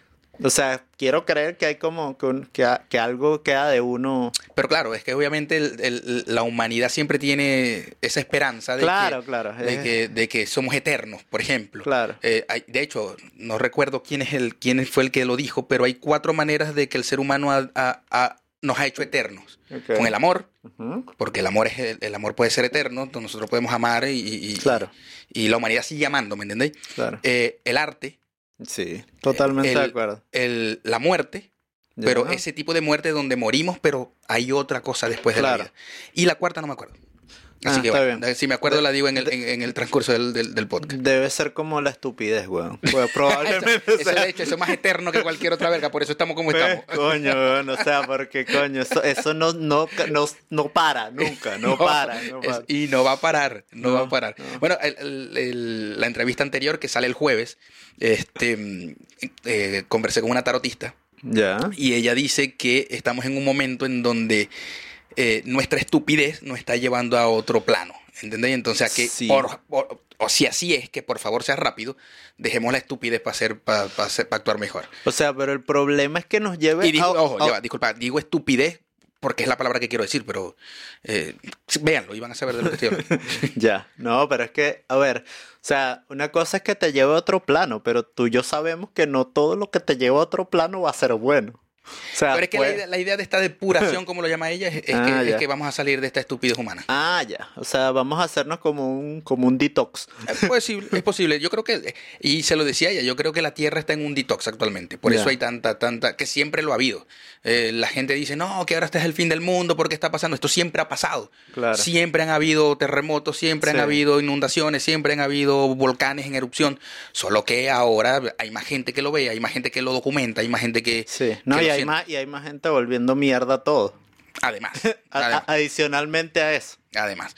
Speaker 2: O sea, quiero creer que hay como que, que, algo queda de uno.
Speaker 1: Pero claro, es que obviamente el- el- la humanidad siempre tiene esa esperanza de,
Speaker 2: Claro,
Speaker 1: que,
Speaker 2: claro.
Speaker 1: de, que, de que somos eternos, por ejemplo.
Speaker 2: Claro.
Speaker 1: Eh, hay- de hecho, no recuerdo quién, es el, quién fue el que lo dijo, pero hay cuatro maneras de que el ser humano ha- ha- ha- nos ha hecho eternos. Con el amor, porque el amor, es el, el amor puede ser eterno, entonces nosotros podemos amar y, y-
Speaker 2: Claro.
Speaker 1: y la humanidad sigue amando, ¿me entendéis?
Speaker 2: Claro.
Speaker 1: Eh, el arte,
Speaker 2: Sí, totalmente
Speaker 1: el-
Speaker 2: de acuerdo.
Speaker 1: el, la muerte, pero ese tipo de muerte donde morimos, pero hay otra cosa después de
Speaker 2: Claro.
Speaker 1: la vida. Y la cuarta no me acuerdo. Así
Speaker 2: Ah,
Speaker 1: que bueno,
Speaker 2: bien.
Speaker 1: si me acuerdo la digo en el, en, en el transcurso del, del, del podcast.
Speaker 2: Debe ser como la estupidez, weón. Pues
Speaker 1: eso,
Speaker 2: probablemente
Speaker 1: eso,
Speaker 2: sea-
Speaker 1: de hecho, eso es más eterno que cualquier otra verga, por eso estamos como
Speaker 2: Pues,
Speaker 1: estamos.
Speaker 2: coño, weón, o sea, porque coño, eso, eso no, no, no, no para, nunca, no, para, no
Speaker 1: es-
Speaker 2: para.
Speaker 1: y no va a parar, no, va a parar.
Speaker 2: no.
Speaker 1: Bueno, el- el- el- la entrevista anterior que sale el jueves, este, eh, conversé con una tarotista
Speaker 2: Ya.
Speaker 1: y ella dice que estamos en un momento en donde eh, nuestra estupidez nos está llevando a otro plano. ¿Entendéis? Entonces, a que
Speaker 2: Sí.
Speaker 1: por- por- o si así es, que por favor sea rápido, dejemos la estupidez para hacer, para, para hacer- para actuar mejor.
Speaker 2: O sea, pero el problema es que nos lleve
Speaker 1: Y digo,
Speaker 2: a-
Speaker 1: ojo,
Speaker 2: a-
Speaker 1: ya va, disculpa, digo estupidez porque es la palabra que quiero decir, pero eh, véanlo y van a saber de lo que estoy hablando.
Speaker 2: Ya, no, pero es que, a ver, o sea, una cosa es que te lleve a otro plano, pero tú y yo sabemos que no todo lo que te lleva a otro plano va a ser bueno. O sea,
Speaker 1: Pero es que
Speaker 2: pues-
Speaker 1: la, idea, la idea de esta depuración, como lo llama ella, es, es
Speaker 2: Ah,
Speaker 1: que, es que vamos a salir de esta estupidez humana.
Speaker 2: Ah, ya. O sea, vamos a hacernos como un, como un detox.
Speaker 1: Es posible, es posible. Yo creo que, y se lo decía ella, yo creo que la Tierra está en un detox actualmente. Por eso hay tanta, tanta, que siempre lo ha habido. Eh, la gente dice, no, que ahora este es el fin del mundo, ¿por qué está pasando? Esto siempre ha pasado.
Speaker 2: Claro.
Speaker 1: Siempre han habido terremotos, siempre
Speaker 2: Sí.
Speaker 1: han habido inundaciones, siempre han habido volcanes en erupción. Solo que ahora hay más gente que lo ve, hay más gente que lo documenta, hay más gente que...
Speaker 2: Sí. No,
Speaker 1: que
Speaker 2: y hay,
Speaker 1: siente.
Speaker 2: más, y hay más gente volviendo mierda todo.
Speaker 1: Además,
Speaker 2: A- a-
Speaker 1: además,
Speaker 2: adicionalmente a eso.
Speaker 1: además.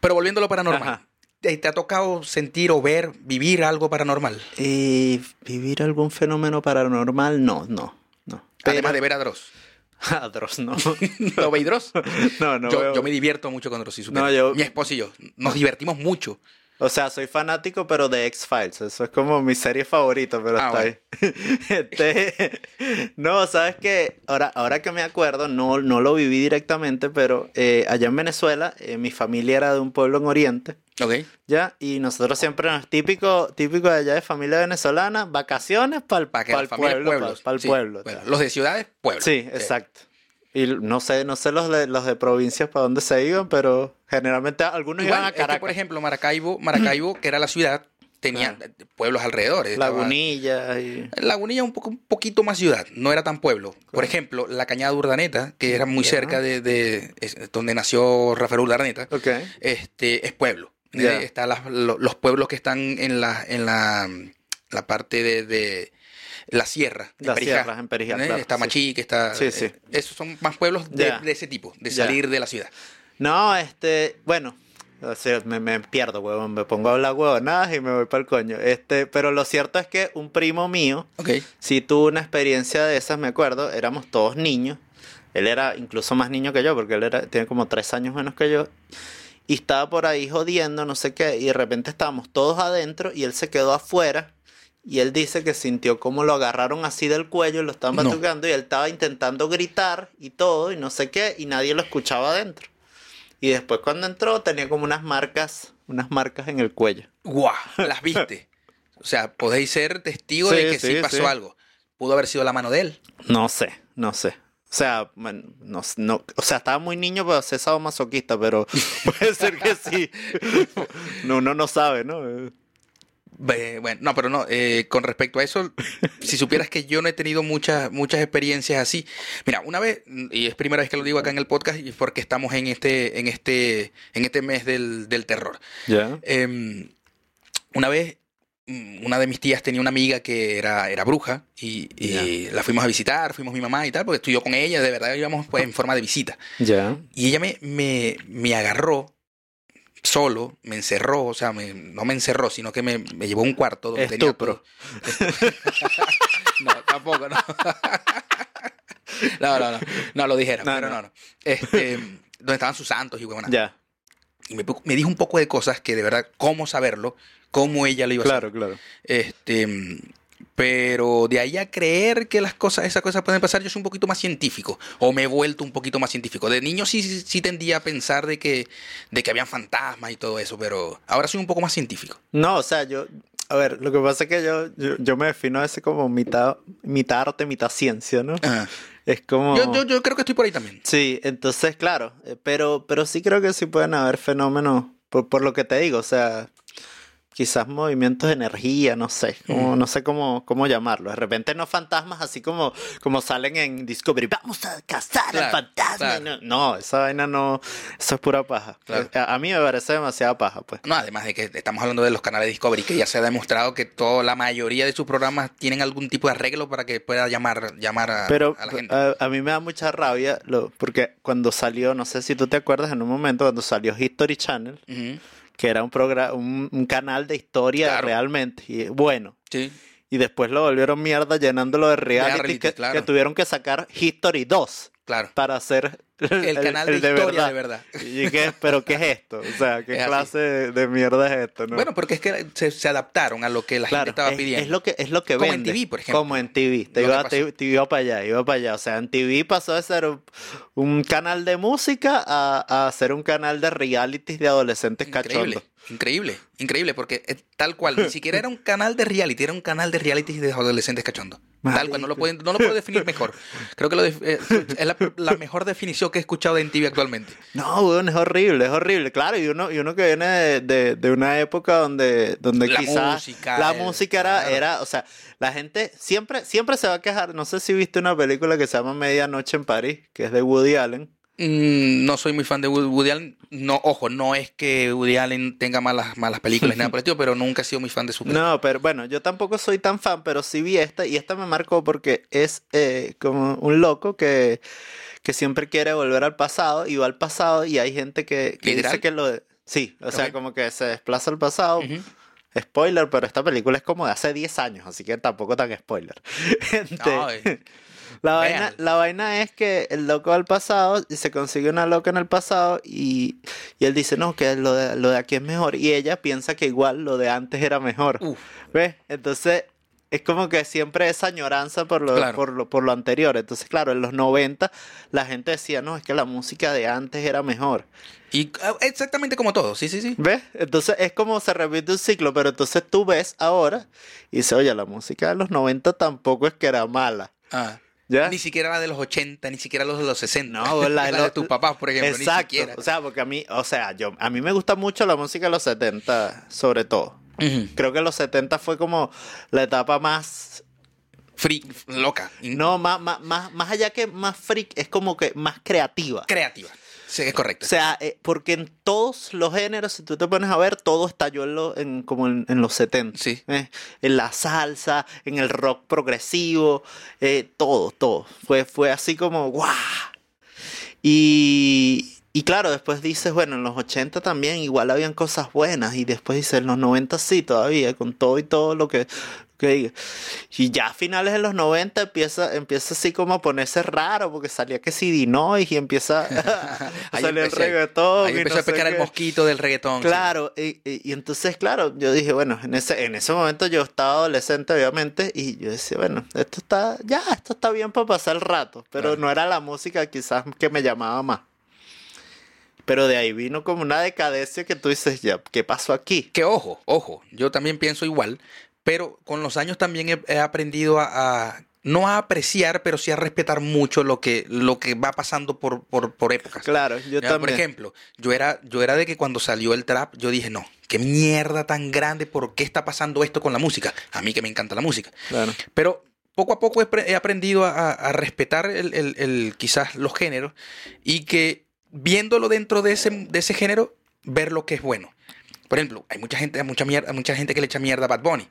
Speaker 1: Pero volviendo a lo paranormal.
Speaker 2: Ajá.
Speaker 1: ¿Te, ha tocado sentir o ver, vivir algo paranormal?
Speaker 2: Eh, ¿Vivir algún fenómeno paranormal? No, no, no.
Speaker 1: Además de ver a Dross.
Speaker 2: a Dross, no.
Speaker 1: ¿Lo veis Dross?
Speaker 2: no, no
Speaker 1: yo,
Speaker 2: veo-
Speaker 1: yo me divierto mucho con Dross. supieras.
Speaker 2: No, yo-
Speaker 1: Mi esposo y yo nos divertimos mucho.
Speaker 2: O sea, soy fanático, pero de X-Files. Eso es como mi serie favorita, pero
Speaker 1: Ah,
Speaker 2: está ahí. Este, no, sabes que ahora, ahora que me acuerdo, no, no lo viví directamente, pero eh, allá en Venezuela, eh, mi familia era de un pueblo en Oriente.
Speaker 1: ¿Ok?
Speaker 2: ¿Ya? Y nosotros siempre nos típico, típico de allá de familia venezolana, vacaciones para el,
Speaker 1: las familias
Speaker 2: pueblo, para el
Speaker 1: Sí,
Speaker 2: pueblo.
Speaker 1: bueno, los de ciudades, pueblos.
Speaker 2: Sí, exacto. Y no sé, no sé los de los de provincias para dónde se iban, pero generalmente algunos
Speaker 1: Igual,
Speaker 2: iban a
Speaker 1: es que,
Speaker 2: Caracas.
Speaker 1: por ejemplo, Maracaibo, Maracaibo, que era la ciudad, tenía pueblos alrededor.
Speaker 2: Lagunilla y
Speaker 1: Lagunilla un, poco, un poquito más ciudad, no era tan pueblo. Por ejemplo, la Cañada de Urdaneta, que era muy cerca de, de- es donde nació Rafael Urdaneta,
Speaker 2: Ok.
Speaker 1: este, es pueblo.
Speaker 2: Ya.
Speaker 1: Eh, Están los pueblos que están en la, en la, la parte de, de la sierra.
Speaker 2: Las
Speaker 1: Perijá,
Speaker 2: sierras en Perijá,
Speaker 1: ¿eh?
Speaker 2: claro,
Speaker 1: Está
Speaker 2: sí.
Speaker 1: Machique, está...
Speaker 2: Sí, sí.
Speaker 1: eh, esos son más pueblos de, ese tipo, de salir de la ciudad.
Speaker 2: No, este, bueno, o sea, me, me pierdo, huevón, me pongo a hablar huevonadas y me voy para el coño. Este, pero lo cierto es que un primo mío
Speaker 1: Ok.
Speaker 2: sí tuvo una experiencia de esas, me acuerdo, éramos todos niños. Él era incluso más niño que yo, porque él era, tiene como tres años menos que yo. Y estaba por ahí jodiendo, no sé qué, y de repente estábamos todos adentro y él se quedó afuera. Y él dice que sintió como lo agarraron así del cuello y lo estaban
Speaker 1: No.
Speaker 2: batucando y él estaba intentando gritar y todo y no sé qué y nadie lo escuchaba adentro. Y después cuando entró tenía como unas marcas, unas marcas en el cuello.
Speaker 1: ¡Guau! Las viste. O sea, podéis ser testigos de
Speaker 2: Sí,
Speaker 1: que sí,
Speaker 2: sí,
Speaker 1: pasó
Speaker 2: sí.
Speaker 1: algo. Pudo haber sido la mano de él.
Speaker 2: No sé, no sé. O sea, no, no, o sea, estaba muy niño para ser masoquista, pero puede ser que sí. No, uno no sabe, ¿no?
Speaker 1: Ve- Bueno, no, pero no, eh, con respecto a eso, si supieras que yo no he tenido muchas, muchas experiencias así. Mira, una vez, y es primera vez que lo digo acá en el podcast, y porque estamos en este, en este, en este mes del, del terror.
Speaker 2: Ya.
Speaker 1: Em, una vez, mm, una de mis tías tenía una amiga que era, era bruja, y, y la fuimos a visitar, fuimos mi mamá y tal, porque estudió con ella, de verdad íbamos pues, en forma de visita.
Speaker 2: Ya.
Speaker 1: Y ella me, me, me agarró solo, me encerró, o sea, me- no me encerró, sino que me, me llevó a un cuarto donde tenía
Speaker 2: Estupro.
Speaker 1: todo. no, tampoco, no. no, no, no, no lo dijera,
Speaker 2: No,
Speaker 1: pero
Speaker 2: no.
Speaker 1: no, no. Este, donde estaban sus santos y huevonas.
Speaker 2: Ya.
Speaker 1: Y me, me dijo un poco de cosas que de verdad, cómo saberlo, cómo ella lo iba a hacer.
Speaker 2: Claro, claro.
Speaker 1: Este, pero de ahí a creer que las cosas, esas cosas pueden pasar, yo soy un poquito más científico. O me he vuelto un poquito más científico. De niño sí, sí, sí tendía a pensar de que, de que habían fantasmas y todo eso, pero ahora soy un poco más científico.
Speaker 2: No, o sea, yo, a ver, lo que pasa es que yo, yo, yo me defino a ese como mitad, mitad arte, mitad ciencia, ¿no?
Speaker 1: Ajá.
Speaker 2: Es como...
Speaker 1: Yo, yo, yo creo que estoy por ahí también.
Speaker 2: Sí, entonces, claro, eh, pero, pero sí creo que sí pueden haber fenómenos, por, por lo que te digo, o sea, quizás movimientos de energía, no sé, como,
Speaker 1: Ujú.
Speaker 2: no sé cómo, cómo llamarlo. De repente no fantasmas así como, como salen en Discovery, vamos a cazar al
Speaker 1: Claro,
Speaker 2: fantasma.
Speaker 1: claro.
Speaker 2: No, no, esa vaina no, eso es pura paja.
Speaker 1: Claro.
Speaker 2: A, a mí me parece demasiada paja, pues.
Speaker 1: No, además de que estamos hablando de los canales Discovery, que ya se ha demostrado que toda la mayoría de sus programas tienen algún tipo de arreglo para que pueda llamar, llamar a,
Speaker 2: Pero
Speaker 1: a la gente.
Speaker 2: a, a mí me da mucha rabia, lo, porque cuando salió, no sé si tú te acuerdas en un momento, cuando salió History Channel,
Speaker 1: Ujú.
Speaker 2: Que era un, programa, un, un canal de historia
Speaker 1: Claro.
Speaker 2: realmente, y bueno,
Speaker 1: Sí.
Speaker 2: y después lo volvieron mierda llenándolo de reality,
Speaker 1: reality,
Speaker 2: que,
Speaker 1: claro.
Speaker 2: que tuvieron que sacar History 2
Speaker 1: Claro.
Speaker 2: para hacer
Speaker 1: El, canal de, historia de verdad.
Speaker 2: Y qué, pero ¿qué es esto? O sea, ¿qué
Speaker 1: Es
Speaker 2: clase de, de mierda es esto? no?
Speaker 1: Bueno, porque es que se, se adaptaron a lo que la
Speaker 2: Claro,
Speaker 1: gente estaba
Speaker 2: es,
Speaker 1: pidiendo.
Speaker 2: es lo que es lo que
Speaker 1: Como en. TV, por ejemplo.
Speaker 2: Como en TV. Te iba, te, te iba para allá, iba para allá. O sea, en TV pasó de ser un, un canal de música a, a ser un canal de realities de adolescentes
Speaker 1: Increíble,
Speaker 2: cachondos.
Speaker 1: Increíble, increíble, porque es tal cual, ni siquiera era un canal de reality, era un canal de reality de adolescentes cachondos. Tal cual, no lo, pueden, no lo puedo definir mejor. Creo que lo def- eh, es la, la mejor definición que he escuchado de MTV actualmente.
Speaker 2: No, weón, es horrible, es horrible. Claro, y uno, y uno que viene de, de- de una época donde, donde
Speaker 1: La
Speaker 2: quizás
Speaker 1: música,
Speaker 2: la
Speaker 1: el-
Speaker 2: música era,
Speaker 1: claro.
Speaker 2: era, o sea, la gente siempre, siempre se va a quejar. No sé si viste una película que se llama Medianoche en París, que es de Woody Allen.
Speaker 1: Mm, no soy muy fan de Woody Allen. No, ojo, no es que Woody Allen tenga malas, malas películas ni nada por el pero nunca he sido muy fan de su
Speaker 2: No, pero bueno, yo tampoco soy tan fan, pero sí vi esta y esta me marcó porque es eh, como un loco que, que siempre quiere volver al pasado y va al pasado y hay gente que, que dice que lo... Sí, o sea, como que se desplaza al pasado. Spoiler, pero esta película es como de hace 10 años, así que tampoco tan spoiler.
Speaker 1: No, eh,
Speaker 2: la, vaina, la vaina es que el loco va al pasado y se consigue una loca en el pasado y, y él dice, no, que lo de, lo de aquí es mejor. Y ella piensa que igual lo de antes era mejor.
Speaker 1: uf,
Speaker 2: ¿Ves? Entonces, es como que siempre esa añoranza por lo,
Speaker 1: Claro.
Speaker 2: por, lo, por lo anterior. Entonces, claro, en los 90 la gente decía, no, es que la música de antes era mejor.
Speaker 1: y ah, exactamente como todo, sí, sí, sí.
Speaker 2: ¿Ves? Entonces es como se repite un ciclo, pero entonces tú ves ahora y dices, oye, la música de los 90 tampoco es que era mala.
Speaker 1: Ah,
Speaker 2: ¿Ya?
Speaker 1: Ni siquiera la de los 80, ni siquiera los de los 60.
Speaker 2: No, la de
Speaker 1: de
Speaker 2: los-
Speaker 1: tus papás, por ejemplo, ni
Speaker 2: Exacto.
Speaker 1: siquiera.
Speaker 2: O sea, porque a mí, o sea, yo, a mí me gusta mucho la música de los 70, sobre todo.
Speaker 1: Ujú.
Speaker 2: Creo que los 70 fue como la etapa más
Speaker 1: Freak, loca,
Speaker 2: No, más, más, más, más allá que más freak, es como que más creativa.
Speaker 1: creativa. Sí, es correcto.
Speaker 2: O sea, eh, porque en todos los géneros, si tú te pones a ver, todo estalló en, lo- en- como en, en los 70.
Speaker 1: Sí.
Speaker 2: eh, en la salsa, en el rock progresivo, eh, todo, todo. Fue, fue así como, ¡guau! Y, y claro, después dices, bueno, en los 80 también igual habían cosas buenas y después dices, en los 90 sí todavía, con todo y todo lo que, que y ya a finales de los 90 empieza, empieza así como a ponerse raro porque salía que si Dinois y empieza a salir el reggaetón.
Speaker 1: Ahí
Speaker 2: y
Speaker 1: empezó
Speaker 2: no
Speaker 1: a pecar el mosquito del reggaetón. sí.
Speaker 2: Claro, y, y- y entonces, claro, yo dije, bueno, en ese, en ese momento yo estaba adolescente, obviamente, y yo decía, bueno, esto está, ya, esto está bien para pasar el rato, pero
Speaker 1: Claro.
Speaker 2: no era la música quizás que me llamaba más. Pero de ahí vino como una decadencia que tú dices, ya, ¿qué pasó aquí?
Speaker 1: Que ojo, ojo, yo también pienso igual, pero con los años también he, he aprendido a, a- no a apreciar, pero sí a respetar mucho lo que, lo que va pasando por, por, por épocas.
Speaker 2: Claro, yo
Speaker 1: Ya, Por
Speaker 2: también.
Speaker 1: ejemplo, yo era, yo era de que cuando salió el trap, yo dije, no, qué mierda tan grande, ¿por qué está pasando esto con la música? A mí que me encanta la música.
Speaker 2: Claro.
Speaker 1: Pero poco a poco he, pre- he aprendido a, a- a respetar el, el- el- quizás los géneros y que viéndolo dentro de ese, de ese género, ver lo que es bueno. Por ejemplo, hay mucha gente, mucha mierda, mucha gente que le echa mierda a Bad Bunny,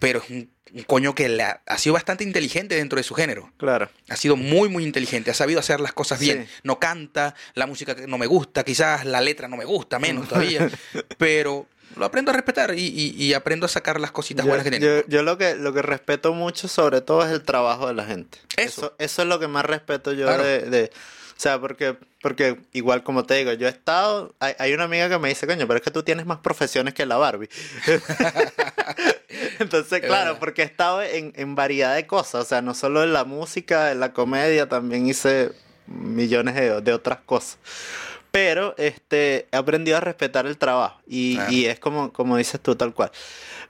Speaker 1: pero es un, un coño que ha, sido bastante inteligente dentro de su género.
Speaker 2: Claro.
Speaker 1: Ha sido muy, muy inteligente. Ha sabido hacer las cosas bien.
Speaker 2: Sí.
Speaker 1: No canta, la música no me gusta, quizás la letra no me gusta, menos todavía. pero lo aprendo a respetar y, y- y aprendo a sacar las cositas
Speaker 2: Yo,
Speaker 1: buenas que tiene.
Speaker 2: yo- yo lo que lo que respeto mucho sobre todo es el trabajo de la gente.
Speaker 1: Eso.
Speaker 2: Eso, es lo que más respeto yo
Speaker 1: Claro.
Speaker 2: de, sea, porque porque igual como te digo, yo he estado hay, hay una amiga que me dice, "Coño, pero es que tú tienes más profesiones que la Barbie." Entonces,
Speaker 1: Es
Speaker 2: claro, porque he estado en, en variedad de cosas, o sea, no solo en la música, en la comedia, también hice millones de, de otras cosas. Pero este, he aprendido a respetar el trabajo y, y es como, como dices tú, tal cual.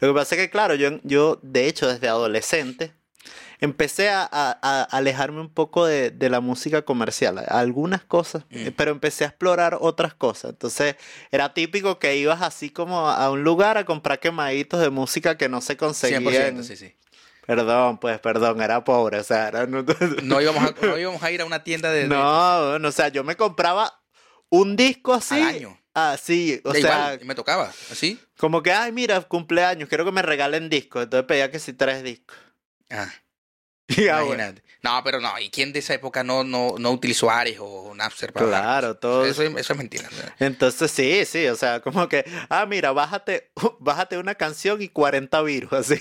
Speaker 2: Lo que pasa es que, claro, yo, yo de hecho, desde adolescente, empecé a, a- a alejarme un poco de, de la música comercial, algunas cosas,
Speaker 1: Mm.
Speaker 2: eh, pero empecé a explorar otras cosas. Entonces, era típico que ibas así como a un lugar a comprar quemaditos de música que no se conseguían.
Speaker 1: 100%, sí, sí.
Speaker 2: Perdón, pues, perdón, era pobre, o sea, era... No,
Speaker 1: íbamos, a, no íbamos a ir a una tienda de...
Speaker 2: no, no, o sea, yo me compraba un disco así.
Speaker 1: Al año.
Speaker 2: Ah, sí, o sea,
Speaker 1: igual, me tocaba, así.
Speaker 2: como que, ay, mira, cumpleaños, quiero que me regalen discos. Entonces pedía que sí tres discos.
Speaker 1: Ah,
Speaker 2: Bueno.
Speaker 1: No, pero no, ¿y quién de esa época no, no, no utilizó Ares o Napster para
Speaker 2: Claro, todo
Speaker 1: Eso, es- eso es mentira.
Speaker 2: Entonces sí, sí, o sea, como que, ah, mira, bájate, bájate una canción y 40 virus, así.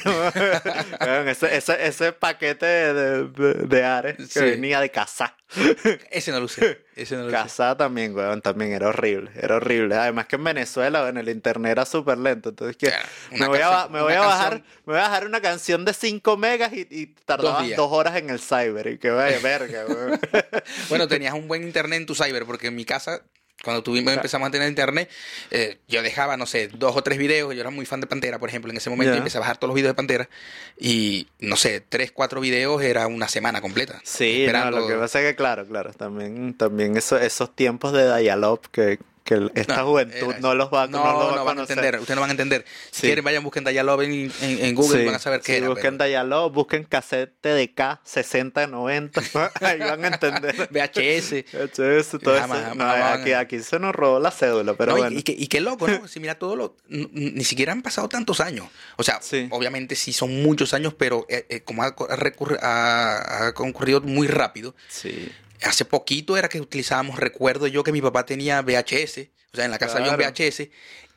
Speaker 2: Ese, ese, ese paquete de, de, de Ares que
Speaker 1: Sí.
Speaker 2: venía de casa.
Speaker 1: Ese no lo usé. Ese no lo usé.
Speaker 2: Casa también, weón, también era horrible, era horrible. Además que en Venezuela, en el internet era súper lento, entonces que
Speaker 1: Claro,
Speaker 2: me voy, a, me voy bajar, me voy a bajar una canción de 5 megas y, y tardaba dos horas en el cyber y que vaya verga, weón.
Speaker 1: Bueno, tenías un buen internet en tu cyber, porque en mi casa, cuando tuvimos, empezamos a tener internet, eh, yo dejaba, no sé, dos o tres videos. Yo era muy fan de Pantera, por ejemplo, en ese momento,
Speaker 2: Ya.
Speaker 1: y empecé a bajar todos los videos de Pantera. Y, no sé, tres, cuatro videos era una semana completa.
Speaker 2: Sí, no, lo que pasa es que claro, claro, también, también eso, esos tiempos de dial-up que, que esta
Speaker 1: No,
Speaker 2: juventud
Speaker 1: era-
Speaker 2: no los va,
Speaker 1: no,
Speaker 2: no los va
Speaker 1: no
Speaker 2: a
Speaker 1: van a entender, ustedes no van a entender. Si
Speaker 2: Sí.
Speaker 1: quieren, vayan, busquen Dialog en, en, en Google,
Speaker 2: Sí,
Speaker 1: van a saber qué
Speaker 2: sí,
Speaker 1: era.
Speaker 2: busquen
Speaker 1: pero-
Speaker 2: Dialog, busquen cassette TDK 6090, ahí van a entender.
Speaker 1: VHS.
Speaker 2: VHS, todo
Speaker 1: Jamás,
Speaker 2: eso.
Speaker 1: jamás
Speaker 2: aquí, aquí se nos robó la cédula, pero
Speaker 1: No, y-
Speaker 2: bueno.
Speaker 1: y, y qué loco, ¿no? Si mira todo lo... Ni siquiera han pasado tantos años. O sea, obviamente sí son muchos años, pero eh, eh, como ha, ha- ha concurrido muy rápido.
Speaker 2: Sí.
Speaker 1: Hace poquito era que utilizábamos, recuerdo yo que mi papá tenía VHS, o sea, en la casa había un. VHS,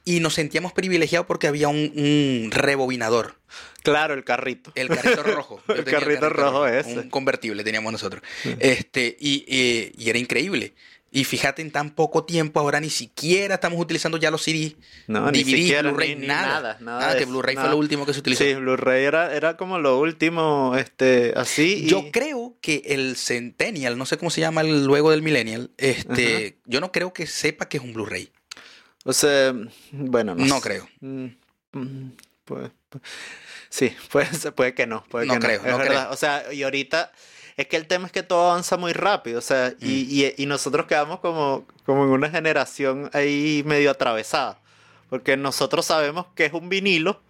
Speaker 1: y nos sentíamos privilegiados porque había un, un rebobinador,
Speaker 2: Claro, el carrito.
Speaker 1: el carrito rojo.
Speaker 2: El carrito rojo ese.
Speaker 1: Un convertible teníamos nosotros. Este, y, y- y era increíble. Y fíjate, en tan poco tiempo ahora ni siquiera estamos utilizando ya los CD,
Speaker 2: No, ni siquiera,
Speaker 1: Blu-ray,
Speaker 2: ni- ni
Speaker 1: nada.
Speaker 2: nada,
Speaker 1: que Blu-ray fue lo último que se utilizó.
Speaker 2: Sí, Blu-ray era, era como lo último, este, así. y-
Speaker 1: Yo creo que el Centennial, no sé cómo se llama el luego del Millennial, este, yo no creo que sepa que es un Blu-ray.
Speaker 2: O sea, bueno, no,
Speaker 1: No
Speaker 2: sé.
Speaker 1: creo.
Speaker 2: Mm, mm, pues, pues, sí, puede, puede que no. Puede
Speaker 1: No
Speaker 2: que
Speaker 1: creo,
Speaker 2: es
Speaker 1: no
Speaker 2: verdad.
Speaker 1: creo.
Speaker 2: O sea, y ahorita es que el tema es que todo avanza muy rápido. O sea,
Speaker 1: Mm.
Speaker 2: y, y- y nosotros quedamos como, como en una generación ahí medio atravesada. Porque nosotros sabemos que es un vinilo,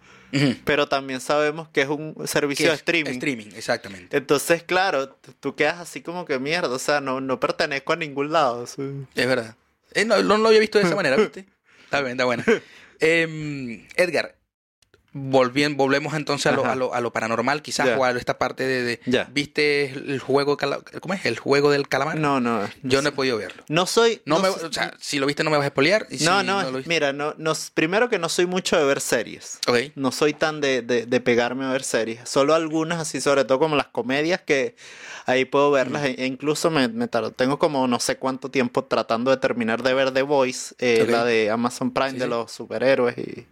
Speaker 2: pero también sabemos que es un servicio de streaming.
Speaker 1: Streaming, exactamente.
Speaker 2: Entonces, claro, tú quedas así como que mierda, o sea, no, no pertenezco a ningún lado.
Speaker 1: Es verdad. Eh, no, no lo había visto de esa manera, ¿viste? Está bien, está bueno. Em, Edgar, volvien- volvemos entonces a lo, a lo, a lo paranormal, quizás, o a esta parte de... ¿Viste el juego, ¿cómo es? El juego del calamar.
Speaker 2: No, no.
Speaker 1: Yo no he podido verlo.
Speaker 2: No soy.
Speaker 1: No, me,
Speaker 2: soy-
Speaker 1: o sea, si lo viste no me vas a spoilear. y si
Speaker 2: no, no,
Speaker 1: lo
Speaker 2: mira, no, no, primero que no soy mucho de ver series.
Speaker 1: Ok.
Speaker 2: No soy tan de, de, de pegarme a ver series. Solo algunas, así sobre todo como las comedias, que ahí puedo verlas. E- e incluso me, me tardo- tengo como no sé cuánto tiempo tratando de terminar de ver The Voice, eh, la de Amazon Prime
Speaker 1: Sí,
Speaker 2: de
Speaker 1: sí.
Speaker 2: los superhéroes y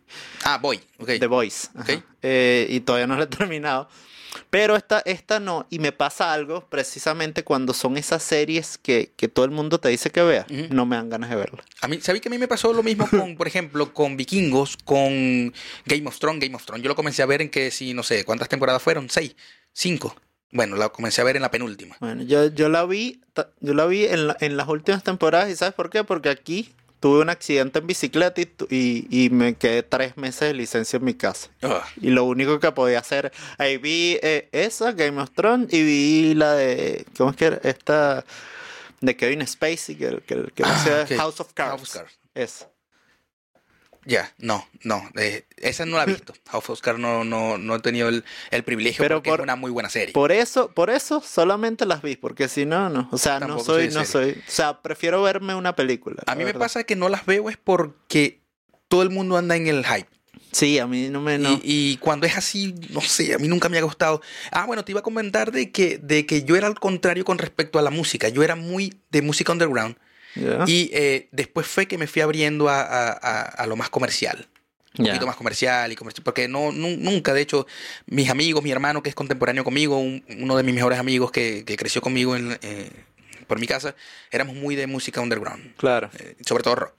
Speaker 1: Ah, voy. Ok.
Speaker 2: The Voice. Ajá.
Speaker 1: Ok.
Speaker 2: Eh, y todavía no la he terminado. Pero esta, esta no, y me pasa algo precisamente cuando son esas series que, que todo el mundo te dice que veas,
Speaker 1: Ujú.
Speaker 2: no me dan ganas de verlas.
Speaker 1: A mí, ¿sabí que a mí me pasó lo mismo con, por ejemplo, con Vikingos, con Game of Thrones, Game of Thrones? Yo lo comencé a ver en que, si, no sé, ¿cuántas temporadas fueron? ¿Seis? ¿Cinco? Bueno, la comencé a ver en la penúltima.
Speaker 2: Bueno, yo, yo la vi, yo la vi en, la- en las últimas temporadas y ¿sabes por qué? Porque aquí tuve un accidente en bicicleta y, y, y me quedé tres meses de licencia en mi casa.
Speaker 1: Ah,
Speaker 2: Y lo único que podía hacer, ahí vi eh, esa, Game of Thrones, y vi la de, ¿cómo es que era? Esta, de Kevin Spacey, que, que, que
Speaker 1: Ah.
Speaker 2: House of Cards.
Speaker 1: House of Cards.
Speaker 2: Esa.
Speaker 1: Ya, no, no. eh, esa no la he visto. House of Cards no, no, no he tenido el, el privilegio
Speaker 2: Pero
Speaker 1: porque
Speaker 2: por-
Speaker 1: es una muy buena serie.
Speaker 2: Por eso, por eso solamente las vi, porque si no, no. O sea, no
Speaker 1: Tampoco
Speaker 2: soy,
Speaker 1: soy
Speaker 2: no soy. O sea, prefiero verme una película.
Speaker 1: a mí me pasa que no las veo es porque todo el mundo anda en el hype.
Speaker 2: Sí, a mí no me. No.
Speaker 1: Y, y cuando es así, no sé, a mí nunca me ha gustado. Ah, bueno, te iba a comentar de que, de que yo era al contrario con respecto a la música. Yo era muy de música underground.
Speaker 2: Ya.
Speaker 1: Y eh, después fue que me fui abriendo a, a- a- a lo más comercial. Un
Speaker 2: Ya.
Speaker 1: poquito más comercial y comercial. Porque no, nu- nunca, de hecho, mis amigos, mi hermano que es contemporáneo conmigo, un- uno de mis mejores amigos que, que creció conmigo en, eh, por mi casa, éramos muy de música underground.
Speaker 2: Claro.
Speaker 1: eh, sobre todo rock.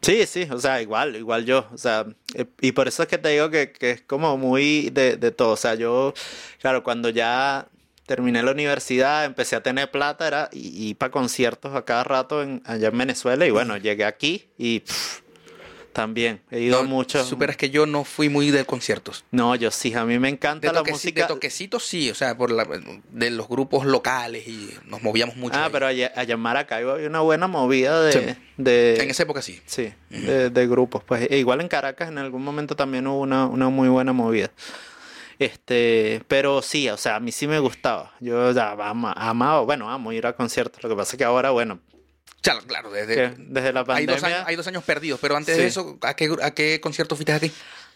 Speaker 2: Sí, sí, o sea, igual, igual yo, o sea, eh, y por eso es que te digo que, que es como muy de, de todo, o sea, yo, claro, cuando ya terminé la universidad, empecé a tener plata, era y, y para conciertos a cada rato en, allá en Venezuela, y bueno, llegué aquí y pff, también, he ido
Speaker 1: No,
Speaker 2: mucho.
Speaker 1: Superas que yo no fui muy de conciertos.
Speaker 2: No, yo sí, a mí me encanta
Speaker 1: De,
Speaker 2: la música.
Speaker 1: de toquecitos sí, o sea, por la, de los grupos locales y nos movíamos mucho.
Speaker 2: Ah,
Speaker 1: ahí.
Speaker 2: pero allá, allá en Maracaibo había una buena movida de...
Speaker 1: Sí.
Speaker 2: de
Speaker 1: En esa época sí.
Speaker 2: Sí, de, de grupos. Pues e igual en Caracas en algún momento también hubo una, una muy buena movida. Este, pero sí, o sea, a mí sí me gustaba. Yo ya ama- amaba, bueno, amo ir a conciertos. Lo que pasa es que ahora, bueno,
Speaker 1: Claro, claro, desde,
Speaker 2: desde la
Speaker 1: hay,
Speaker 2: pandemia.
Speaker 1: dos años, hay dos años perdidos, pero antes
Speaker 2: Sí.
Speaker 1: de eso, ¿a qué, ¿a qué concierto fuiste aquí?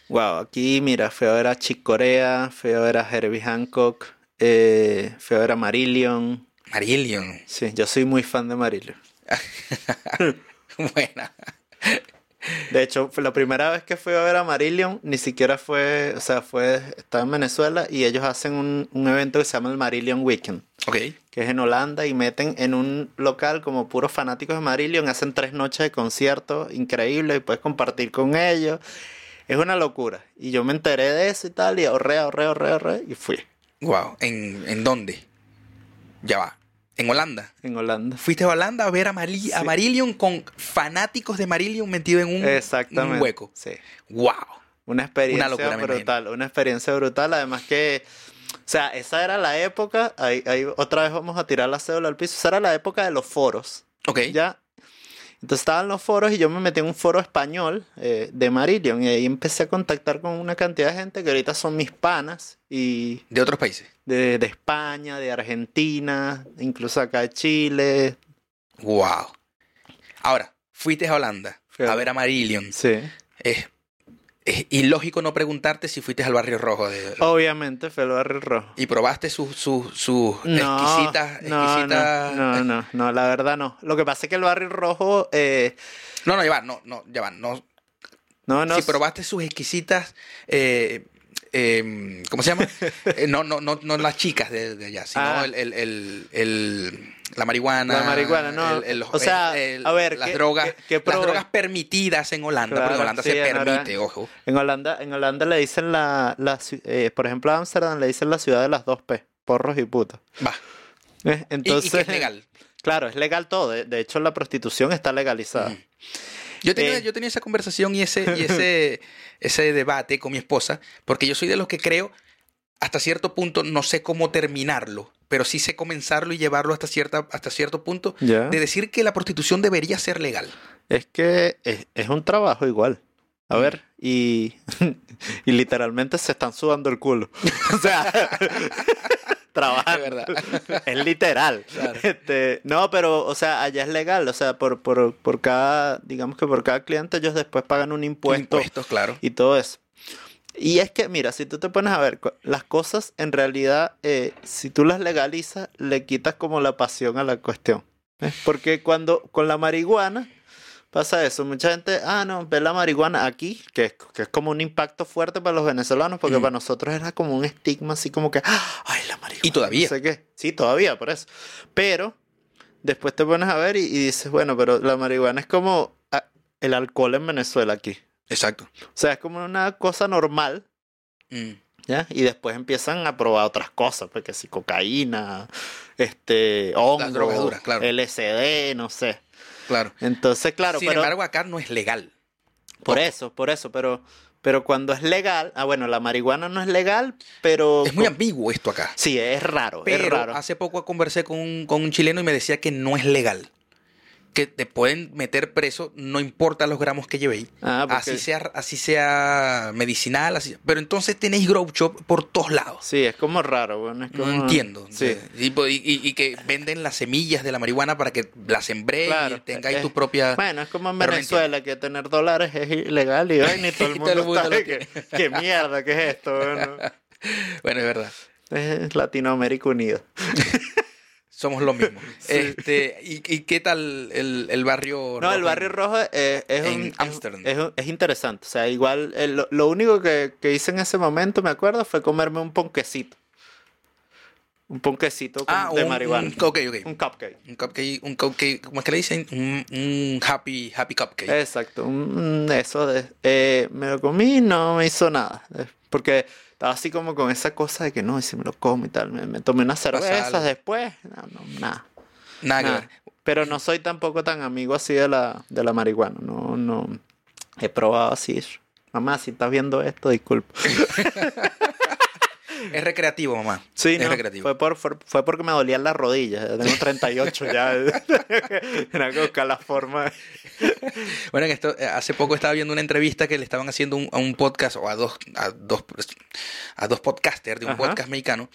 Speaker 2: Wow, aquí mira, fui a ver a Chick Corea, fui a ver a Herbie Hancock, eh, fui a ver a Marillion.
Speaker 1: Marillion.
Speaker 2: Sí, yo soy muy fan de Marillion.
Speaker 1: Buena.
Speaker 2: De hecho, la primera vez que fui a ver a Marillion, ni siquiera fue, o sea, fue, estaba en Venezuela y ellos hacen un, un evento que se llama el Marillion Weekend.
Speaker 1: Ok.
Speaker 2: que es en Holanda, y meten en un local como puros fanáticos de Marillion, hacen tres noches de concierto increíble y puedes compartir con ellos. Es una locura. Y yo me enteré de eso y tal, y ahorré, ahorré, ahorré, ahorré, y fui
Speaker 1: Wow. ¿En, ¿En dónde? Ya va. En Holanda.
Speaker 2: en Holanda.
Speaker 1: Fuiste a Holanda a ver a, a. Marillion con fanáticos de Marillion metidos en un,
Speaker 2: Exactamente.
Speaker 1: un hueco.
Speaker 2: Sí.
Speaker 1: Wow.
Speaker 2: Una experiencia
Speaker 1: Una locura, me
Speaker 2: brutal, una experiencia brutal. Además que, o sea, esa era la época, ahí, ahí otra vez vamos a tirar la cédula al piso, esa era la época de los foros.
Speaker 1: Ok.
Speaker 2: ¿Ya? Entonces estaban los foros y yo me metí en un foro español eh, de Marillion y ahí empecé a contactar con una cantidad de gente que ahorita son mis panas y
Speaker 1: De otros países.
Speaker 2: de, de España, de Argentina, incluso acá de Chile.
Speaker 1: Wow. Ahora, fuiste a Holanda
Speaker 2: a-
Speaker 1: a ver a Marillion.
Speaker 2: Sí.
Speaker 1: Es, es ilógico no preguntarte si fuiste al barrio rojo de,
Speaker 2: Obviamente fue el barrio rojo.
Speaker 1: y probaste sus sus sus
Speaker 2: No,
Speaker 1: exquisitas,
Speaker 2: no,
Speaker 1: exquisitas-
Speaker 2: no, no, no, no, la verdad no. Lo que pasa es que el barrio rojo, eh,
Speaker 1: No, no, ya va, no, no, ya va, no.
Speaker 2: no, no,
Speaker 1: si probaste sus exquisitas, eh, eh, ¿cómo se llama? Eh, no, no, no, no las chicas de, de allá, sino
Speaker 2: Ah.
Speaker 1: el, el, el, el- la marihuana.
Speaker 2: La marihuana, no.
Speaker 1: el- el-
Speaker 2: O sea,
Speaker 1: el-
Speaker 2: a ver,
Speaker 1: las
Speaker 2: ¿qué-
Speaker 1: drogas,
Speaker 2: qué- qué
Speaker 1: las drogas permitidas en Holanda, porque en Holanda
Speaker 2: sí,
Speaker 1: se
Speaker 2: en Holanda-
Speaker 1: permite, ojo.
Speaker 2: En Holanda, en Holanda le dicen la, la eh, por ejemplo, a Ámsterdam le dicen la ciudad de las dos P, porros y putas.
Speaker 1: Va.
Speaker 2: Eh,
Speaker 1: Y-
Speaker 2: Entonces,
Speaker 1: y, que es legal.
Speaker 2: Claro, es legal todo. De, de hecho, la prostitución está legalizada.
Speaker 1: Yo tenía,
Speaker 2: Eh.
Speaker 1: yo tenía esa conversación y ese, y ese, ese debate con mi esposa, porque yo soy de los que creo, hasta cierto punto, no sé cómo terminarlo, pero sí sé comenzarlo y llevarlo hasta, cierta, hasta cierto punto, de decir que la prostitución debería ser legal.
Speaker 2: Es que es, es un trabajo igual. A ver, y, y literalmente se están sudando el culo. O sea, trabajan.
Speaker 1: Es verdad.
Speaker 2: Es literal.
Speaker 1: Claro.
Speaker 2: Este, no, pero, o sea, allá es legal. O sea, por, por, por cada, digamos que por cada cliente ellos después pagan un impuesto
Speaker 1: Impuestos, claro.
Speaker 2: y todo eso. Y es que, mira, si tú te pones a ver, las cosas en realidad, eh, si tú las legalizas, le quitas como la pasión a la cuestión. ¿eh? Porque cuando con la marihuana pasa eso, mucha gente, ah, no, ve la marihuana aquí, que es, que es como un impacto fuerte para los venezolanos, porque
Speaker 1: Mm.
Speaker 2: para nosotros era como un estigma así como que, "Ah, ay, la marihuana.
Speaker 1: Y todavía.
Speaker 2: No sé qué. Sí, todavía, por eso. Pero después te pones a ver y, y dices, bueno, pero la marihuana es como ah, el alcohol en Venezuela aquí.
Speaker 1: Exacto.
Speaker 2: O sea, es como una cosa normal,
Speaker 1: Mm.
Speaker 2: ¿ya? Y después empiezan a probar otras cosas, porque si cocaína, este, hongo,
Speaker 1: claro.
Speaker 2: LSD, no sé.
Speaker 1: Claro.
Speaker 2: Entonces, claro,
Speaker 1: Sin
Speaker 2: pero
Speaker 1: embargo, acá no es legal.
Speaker 2: por eso, por eso, pero pero cuando es legal, ah, bueno, la marihuana no es legal, pero
Speaker 1: Es muy ambiguo esto acá.
Speaker 2: Sí, es raro, es raro.
Speaker 1: hace poco conversé con un, con un chileno y me decía que no es legal. Que te pueden meter preso, no importa los gramos que llevéis.
Speaker 2: Ah, porque-
Speaker 1: Así sea, así sea medicinal, así. Pero entonces tenéis grow shop por todos lados.
Speaker 2: Sí, es como raro, bueno, es
Speaker 1: No entiendo.
Speaker 2: Sí.
Speaker 1: Y, y- y que venden las semillas de la marihuana para que las
Speaker 2: Claro,
Speaker 1: y tengáis tu propia.
Speaker 2: Bueno, es como en
Speaker 1: no
Speaker 2: Venezuela que tener dólares es ilegal y, ni todo el
Speaker 1: Y
Speaker 2: mundo,
Speaker 1: todo el mundo
Speaker 2: que, qué mierda, qué es esto. Bueno,
Speaker 1: Bueno, es verdad.
Speaker 2: es Latinoamérica unida.
Speaker 1: Somos lo mismo. este, y, y qué tal el, el barrio?
Speaker 2: No, el
Speaker 1: rojo
Speaker 2: barrio rojo es, es,
Speaker 1: en
Speaker 2: un- es- interesante. O sea, igual, lo, lo único que, que hice en ese momento, me acuerdo, fue comerme un ponquecito. Un ponquecito
Speaker 1: Ah,
Speaker 2: de
Speaker 1: un,
Speaker 2: marihuana.
Speaker 1: un- ok, ok.
Speaker 2: Un cupcake.
Speaker 1: Un cupcake, un cupcake, ¿cómo es que le dicen? Un, un happy, happy cupcake.
Speaker 2: Exacto, un, eso de... eh, me lo comí y no me hizo nada. Porque estaba así como con esa cosa de que no, y si me lo como y tal. Me, me tomé unas cervezas después. No, no, nada.
Speaker 1: Nada que
Speaker 2: nada.
Speaker 1: ver.
Speaker 2: Pero no soy tampoco tan amigo así de la, de la marihuana. No, no. He probado así. Mamá, si estás viendo esto, disculpa.
Speaker 1: Es recreativo, mamá.
Speaker 2: Sí,
Speaker 1: es
Speaker 2: no,
Speaker 1: recreativo.
Speaker 2: fue, por, fue, fue porque me dolían las rodillas. Ya tengo 38 ya. Era que buscar la forma.
Speaker 1: Bueno, en esto, eh, hace poco estaba viendo una entrevista que le estaban haciendo un- a un podcast o a dos, a dos, a dos podcasters de un
Speaker 2: Ajá.
Speaker 1: podcast mexicano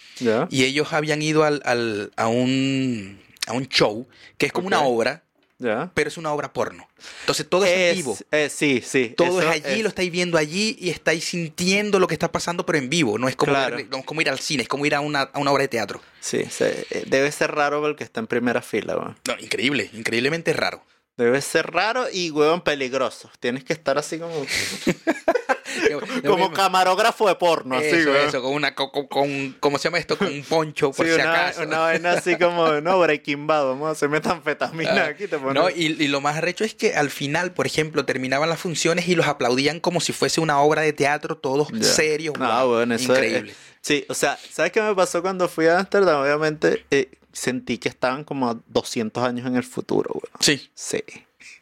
Speaker 1: y ellos habían ido al, al- a, un, a un show que es como una obra,
Speaker 2: ¿Ya?
Speaker 1: pero es una obra porno. Entonces todo es, en vivo.
Speaker 2: eh, sí, sí.
Speaker 1: Todo es allí, lo estáis viendo allí y estáis sintiendo lo que está pasando, pero en vivo. No es como,
Speaker 2: Claro.
Speaker 1: ver- no es como ir al cine, es como ir a una, a una obra de teatro.
Speaker 2: Sí, eh, debe ser raro el que está en primera fila, weón.
Speaker 1: No, increíble, increíblemente raro.
Speaker 2: Debe ser raro y, weón, peligroso. Tienes que estar así como, como camarógrafo de porno, así, weón.
Speaker 1: eso, con una, con, con- ¿cómo se llama esto? Con un poncho, por
Speaker 2: Sí,
Speaker 1: si
Speaker 2: una,
Speaker 1: acaso.
Speaker 2: una vaina así como, no, Breaking Bad, vamos a hacerme metanfetamina aquí, te pones...
Speaker 1: Ah, No, y, y lo más arrecho es que al final, por ejemplo, terminaban las funciones y los aplaudían como si fuese una obra de teatro, todos serios.
Speaker 2: No,
Speaker 1: wow,
Speaker 2: weón, eso es-
Speaker 1: increíble.
Speaker 2: Sí, o sea, ¿sabes qué me pasó cuando fui a Ámsterdam? Obviamente eh, sentí que estaban como a 200 años en el futuro, weón.
Speaker 1: Sí,
Speaker 2: Sí,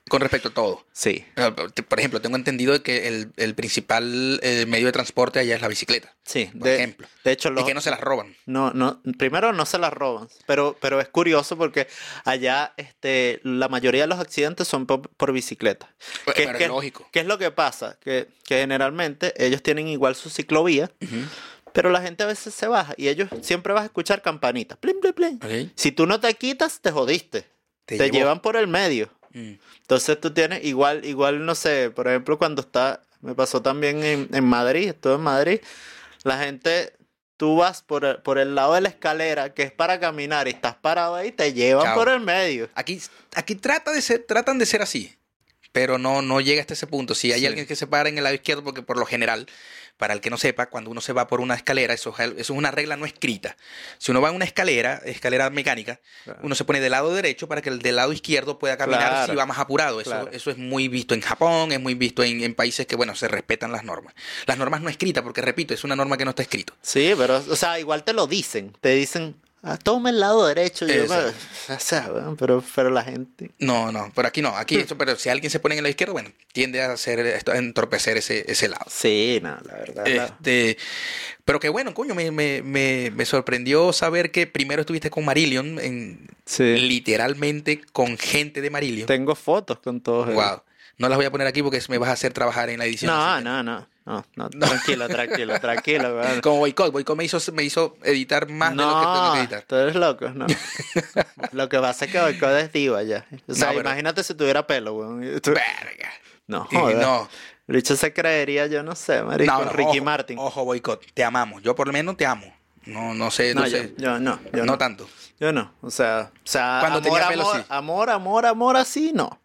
Speaker 1: con respecto a todo.
Speaker 2: sí.
Speaker 1: Por ejemplo, tengo entendido que el, el principal eh, medio de transporte allá es la bicicleta,
Speaker 2: Sí,
Speaker 1: por
Speaker 2: de,
Speaker 1: ejemplo.
Speaker 2: de hecho,
Speaker 1: Y que no se las roban.
Speaker 2: No, no, primero no se las roban, pero, pero es curioso porque allá este, la mayoría de los accidentes son por, por bicicleta.
Speaker 1: Pues,
Speaker 2: ¿Qué,
Speaker 1: pero es lógico.
Speaker 2: qué es lo que pasa? Que, que generalmente ellos tienen igual su ciclovía, pero la gente a veces se baja y ellos siempre vas a escuchar campanitas. Plin, plin, plin.
Speaker 1: Ok.
Speaker 2: Si tú no te quitas, te jodiste. Te, llevan por el medio.
Speaker 1: Mm.
Speaker 2: Entonces tú tienes igual, igual, no sé, por ejemplo, cuando está, me pasó también en, en Madrid, estuve en Madrid, la gente, tú vas por el, por el lado de la escalera, que es para caminar, y estás parado ahí, te llevan
Speaker 1: Chao.
Speaker 2: por el medio.
Speaker 1: Aquí, aquí trata de ser, tratan de ser así, pero no, no llega hasta ese punto. Si hay
Speaker 2: Sí.
Speaker 1: alguien que se para en el lado izquierdo, porque por lo general, para el que no sepa, cuando uno se va por una escalera, eso, es al- eso es una regla no escrita. Si uno va en una escalera, escalera mecánica,
Speaker 2: Claro.
Speaker 1: uno se pone del lado derecho para que el del lado izquierdo pueda caminar
Speaker 2: Claro.
Speaker 1: si va más apurado. Eso,
Speaker 2: Claro.
Speaker 1: eso es muy visto en Japón, es muy visto en, en países que, bueno, se respetan las normas. Las normas no escritas, porque repito, es una norma que no está escrito.
Speaker 2: Sí, pero, o sea, igual te lo dicen, te dicen, toma el lado derecho. yo,
Speaker 1: Eso.
Speaker 2: "Bueno, o sea, bueno, pero, pero la gente...
Speaker 1: No, no, pero aquí no. Aquí,
Speaker 2: Hmm.
Speaker 1: eso, pero si alguien se pone en el lado izquierdo, bueno, tiende a hacer esto, a entorpecer ese, ese lado.
Speaker 2: Sí, no, la verdad. la-
Speaker 1: Este, pero que bueno, coño, me, me, me, me sorprendió saber que primero estuviste con Marillion, en,
Speaker 2: Sí.
Speaker 1: literalmente con gente de Marillion.
Speaker 2: Tengo fotos con todos ellos.
Speaker 1: Wow. No las voy a poner aquí porque me vas a hacer trabajar en la edición.
Speaker 2: No, no, no, no, no, tranquilo, tranquilo, tranquilo, weón.
Speaker 1: Como boicot, boicot me hizo, me hizo editar más de lo que tengo que editar.
Speaker 2: tú eres loco, no. lo que pasa es que Boicot es diva ya. O sea,
Speaker 1: No, pero-
Speaker 2: imagínate si tuviera pelo, weón.
Speaker 1: Verga.
Speaker 2: No, joder.
Speaker 1: no,
Speaker 2: El bicho se creería, yo no sé, marico,
Speaker 1: no, no,
Speaker 2: Ricky
Speaker 1: ojo,
Speaker 2: Martin.
Speaker 1: Ojo, boicot, te amamos. Yo por lo menos te amo. No, no sé, no,
Speaker 2: no, yo,
Speaker 1: sé.
Speaker 2: yo no, yo
Speaker 1: no,
Speaker 2: no.
Speaker 1: tanto.
Speaker 2: Yo no, o sea, o sea,
Speaker 1: Cuando
Speaker 2: amor,
Speaker 1: tenía pelo,
Speaker 2: amor,
Speaker 1: sí.
Speaker 2: amor, amor, amor, así no.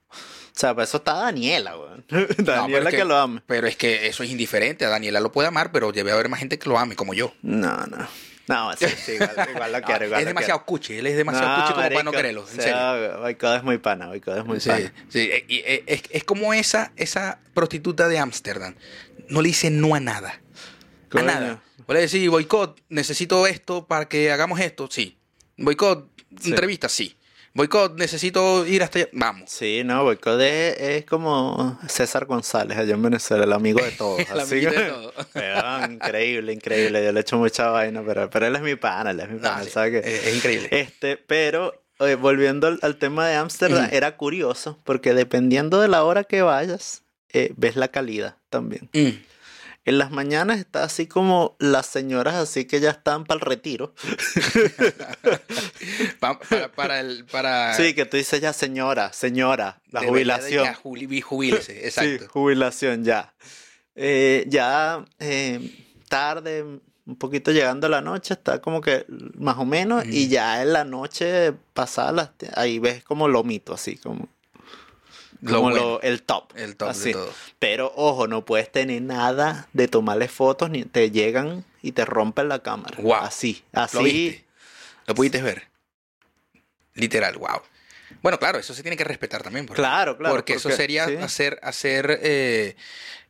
Speaker 2: O sea, para eso está Daniela, weón.
Speaker 1: No,
Speaker 2: Daniela que, lo ame.
Speaker 1: Pero es que eso es indiferente. A Daniela lo puede amar, pero debe haber más gente que lo ame, como yo.
Speaker 2: No, no. No, sí, sí, igual, igual lo quiero, igual
Speaker 1: es
Speaker 2: lo
Speaker 1: demasiado cuchi. Él es demasiado
Speaker 2: quiero.
Speaker 1: cuchi como para no
Speaker 2: marico,
Speaker 1: quererlo. En
Speaker 2: o
Speaker 1: serio.
Speaker 2: es muy pana, Boicot es muy
Speaker 1: Sí,
Speaker 2: pana.
Speaker 1: sí, eh, y, eh, es, es como esa, esa prostituta de Ámsterdam. No le dice no a nada. A nada. Puede decir, boicot, necesito esto para que hagamos esto. Sí. Boicot, entrevista, sí. Boicot, necesito ir hasta allá. Vamos.
Speaker 2: Sí, no, Boicot es, es como César González allá en Venezuela, el amigo de todos.
Speaker 1: El
Speaker 2: así que-
Speaker 1: de todos.
Speaker 2: Increíble, increíble. Yo le echo mucha vaina, pero, pero él es mi pana, él es mi pana,
Speaker 1: No, sí,
Speaker 2: ¿sabe qué?
Speaker 1: es, es increíble.
Speaker 2: Este, pero oye, volviendo al, al tema de Ámsterdam, era curioso, porque dependiendo de la hora que vayas, eh, ves la calidad también.
Speaker 1: Mm.
Speaker 2: En las mañanas está así como las señoras así que ya están para el retiro.
Speaker 1: Pa- para, para el. Para
Speaker 2: Sí, que tú dices ya señora, señora, la
Speaker 1: de
Speaker 2: jubilación.
Speaker 1: ya
Speaker 2: Sí,
Speaker 1: exacto.
Speaker 2: jubilación ya. Eh, ya eh, tarde, un poquito llegando a la noche, está como que más o menos, y ya en la noche pasada, ahí ves como lomito, así como,
Speaker 1: Lo
Speaker 2: como
Speaker 1: bueno,
Speaker 2: lo- el top.
Speaker 1: el top
Speaker 2: así.
Speaker 1: de todo.
Speaker 2: Pero ojo, no puedes tener nada de tomarle fotos, ni te llegan y te rompen la cámara.
Speaker 1: Guau.
Speaker 2: Así, así.
Speaker 1: ¿Lo viste? ¿Lo pudiste ver? Literal, wow. Bueno, claro, eso se tiene que respetar también. Porque,
Speaker 2: Claro, claro.
Speaker 1: porque eso sería
Speaker 2: sí.
Speaker 1: hacer, hacer eh,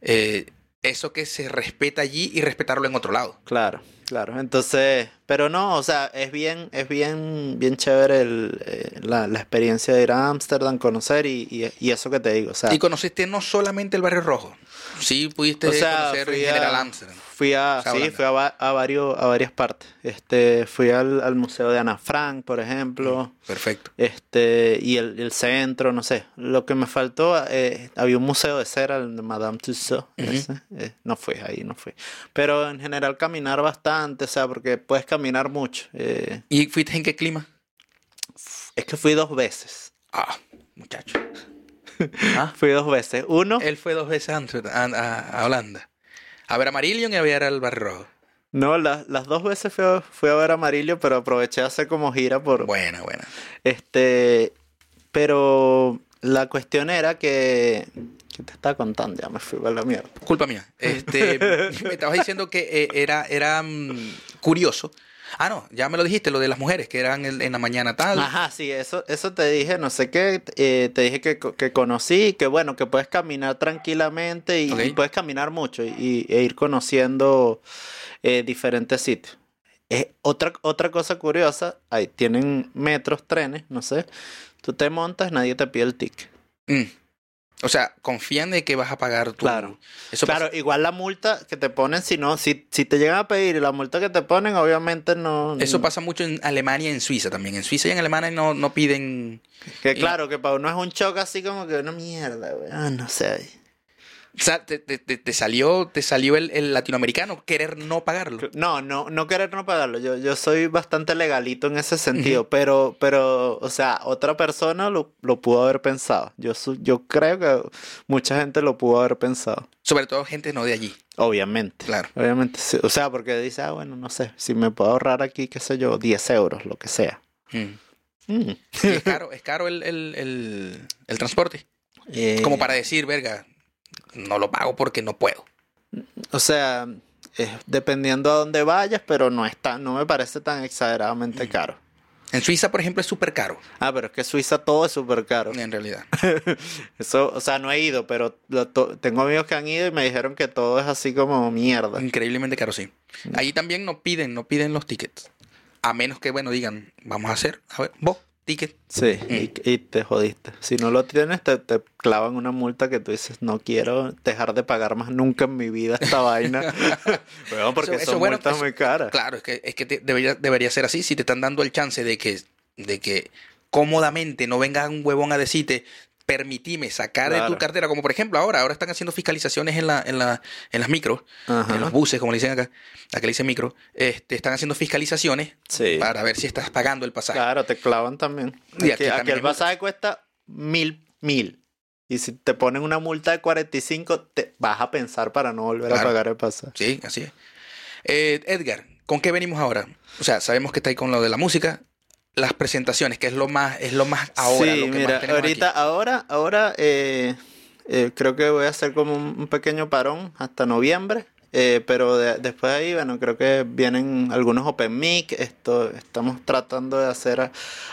Speaker 1: eh, eso que se respeta allí y respetarlo en otro lado.
Speaker 2: Claro, claro. Entonces, pero no, o sea, es bien, es bien, bien chévere el, eh, la, la experiencia de ir a Ámsterdam, conocer y, y, y eso que te digo. O sea,
Speaker 1: Y conociste no solamente el barrio rojo, sí pudiste
Speaker 2: o sea,
Speaker 1: conocer en general Amsterdam.
Speaker 2: Fui a,
Speaker 1: O sea,
Speaker 2: sí, fui a, a varios, a varias partes. Este, fui al, al museo de Ana Frank, por ejemplo.
Speaker 1: Perfecto.
Speaker 2: Este, y el, el centro, no sé. Lo que me faltó, eh, había un museo de cera, el de Madame Tussauds. Ese, eh, no fui, ahí no fui. Pero en general caminar bastante, o sea, porque puedes caminar mucho. eh,
Speaker 1: ¿Y fuiste en qué clima?
Speaker 2: es que fui dos veces.
Speaker 1: Ah, muchacho. Ah,
Speaker 2: Fui dos veces. Uno,
Speaker 1: él fue dos veces a, a- a Holanda. A ver a Marillion y a ver al barrio rojo.
Speaker 2: no, la- las dos veces fui a, fui a ver a Amarillo, pero aproveché a hacer como gira por...
Speaker 1: Buena, buena.
Speaker 2: Este, pero la cuestión era que... ¿Qué te estaba contando? Ya me fui a la mierda.
Speaker 1: Culpa mía. Este, me estabas diciendo que eh, era, era mm, curioso. Ah, no, ya me lo dijiste, lo de las mujeres, que eran en, en la mañana tal.
Speaker 2: Ajá, sí, eso, eso te dije, no sé qué, eh, te dije que, que conocí, que bueno, que puedes caminar tranquilamente y, puedes caminar mucho y, e ir conociendo eh, diferentes sitios. Eh, otra, otra cosa curiosa, ahí tienen metros, trenes, no sé, tú te montas, nadie te pide el ticket.
Speaker 1: Mm. O sea, confían de que vas a pagar tu...
Speaker 2: Claro.
Speaker 1: Eso
Speaker 2: claro,
Speaker 1: pasa,
Speaker 2: igual la multa que te ponen, si no, si, si te llegan a pedir la multa que te ponen, obviamente no...
Speaker 1: eso pasa mucho en Alemania y en Suiza también. En Suiza y en Alemania no, no piden...
Speaker 2: Que
Speaker 1: y-
Speaker 2: claro, que para uno es un choque así como que una mierda, güey. Ah, no sé.
Speaker 1: O sea, te, te- te- salió, te salió el, el latinoamericano querer no pagarlo.
Speaker 2: No, no, no querer no pagarlo. Yo, yo soy bastante legalito en ese sentido, pero, pero, o sea, otra persona lo, lo pudo haber pensado. Yo, yo creo que mucha gente lo pudo haber pensado.
Speaker 1: Sobre todo gente no de allí.
Speaker 2: Obviamente.
Speaker 1: Claro.
Speaker 2: Obviamente, sí. o sea, porque dice, ah, bueno, no sé, si me puedo ahorrar aquí, qué sé yo, 10 euros, lo que sea.
Speaker 1: Mm.
Speaker 2: Mm.
Speaker 1: Y es caro, es caro el, el- el- el transporte.
Speaker 2: Eh,
Speaker 1: Como para decir, verga, no lo pago porque no puedo.
Speaker 2: O sea, es dependiendo a dónde vayas, pero no es tan, no me parece tan exageradamente caro.
Speaker 1: En Suiza, por ejemplo, es súper caro,
Speaker 2: Ah, pero es que Suiza todo es súper caro.
Speaker 1: en realidad.
Speaker 2: Eso, o sea, no he ido, pero lo to- tengo amigos que han ido y me dijeron que todo es así como mierda.
Speaker 1: Increíblemente caro, sí. Allí también no piden, no piden los tickets. A menos que, bueno, digan, vamos a hacer, a ver, vos, ticket.
Speaker 2: Sí, y, y te jodiste. Si no lo tienes, te, te clavan una multa que tú dices, no quiero dejar de pagar más nunca en mi vida esta vaina. Bueno, porque
Speaker 1: Eso- eso
Speaker 2: son
Speaker 1: bueno,
Speaker 2: multas
Speaker 1: eso-
Speaker 2: muy caras.
Speaker 1: Claro, es que, es que te- debería, debería ser así. Si te están dando el chance de que, de que cómodamente no venga un huevón a decirte, permitime sacar de tu cartera, como por ejemplo ahora, ahora están haciendo fiscalizaciones en, la, en, la, en las micros,
Speaker 2: Ajá.
Speaker 1: en los buses, como le dicen acá, la que le dicen micro, este, están haciendo fiscalizaciones
Speaker 2: Sí.
Speaker 1: para ver si estás pagando el pasaje.
Speaker 2: Claro, te clavan también.
Speaker 1: Y aquí
Speaker 2: Aquí, aquí
Speaker 1: también
Speaker 2: el pasaje cuesta mil, mil. Y si te ponen una multa de 45, te vas a pensar para no volver a pagar el pasaje.
Speaker 1: Sí, así es. Eh, Edgar, ¿con qué venimos ahora? O sea, sabemos que está ahí con lo de la música, las presentaciones, que es lo más, es lo más ahora.
Speaker 2: sí,
Speaker 1: lo que
Speaker 2: mira,
Speaker 1: más
Speaker 2: ahorita,
Speaker 1: aquí.
Speaker 2: ahora, ahora eh, eh, creo que voy a hacer como un, un pequeño parón hasta noviembre. eh, pero de- después de ahí, bueno, creo que vienen algunos Open Mic. Esto, estamos tratando de hacer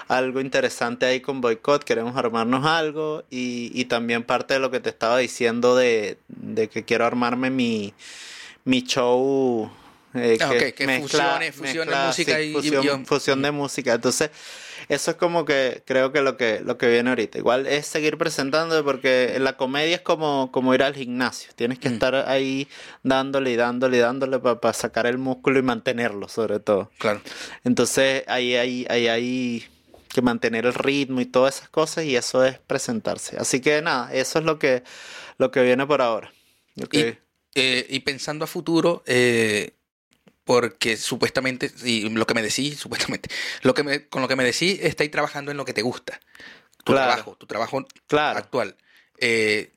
Speaker 2: algo interesante ahí con Boycott. Queremos armarnos algo. Y, y también parte de lo que te estaba diciendo de, de que quiero armarme mi, mi show. Eh,
Speaker 1: Ah, ok, que fusione- fusione música y- y
Speaker 2: fusión, fusión de música. Entonces, eso es como que creo que lo que lo que viene ahorita. Igual es seguir presentando porque la comedia es como, como ir al gimnasio. Tienes que
Speaker 1: Mm.
Speaker 2: estar ahí dándole y dándole y dándole para sacar el músculo y mantenerlo, sobre todo.
Speaker 1: Claro.
Speaker 2: Entonces, ahí hay, ahí hay que mantener el ritmo y todas esas cosas y eso es presentarse. Así que nada, eso es lo que, lo que viene por ahora. Ok.
Speaker 1: Y, eh, y pensando a futuro, eh, porque supuestamente, y lo que me decís, supuestamente, lo que me, con lo que me decís, estáis trabajando en lo que te gusta. Tu
Speaker 2: Claro.
Speaker 1: trabajo, tu trabajo
Speaker 2: claro.
Speaker 1: actual. Eh,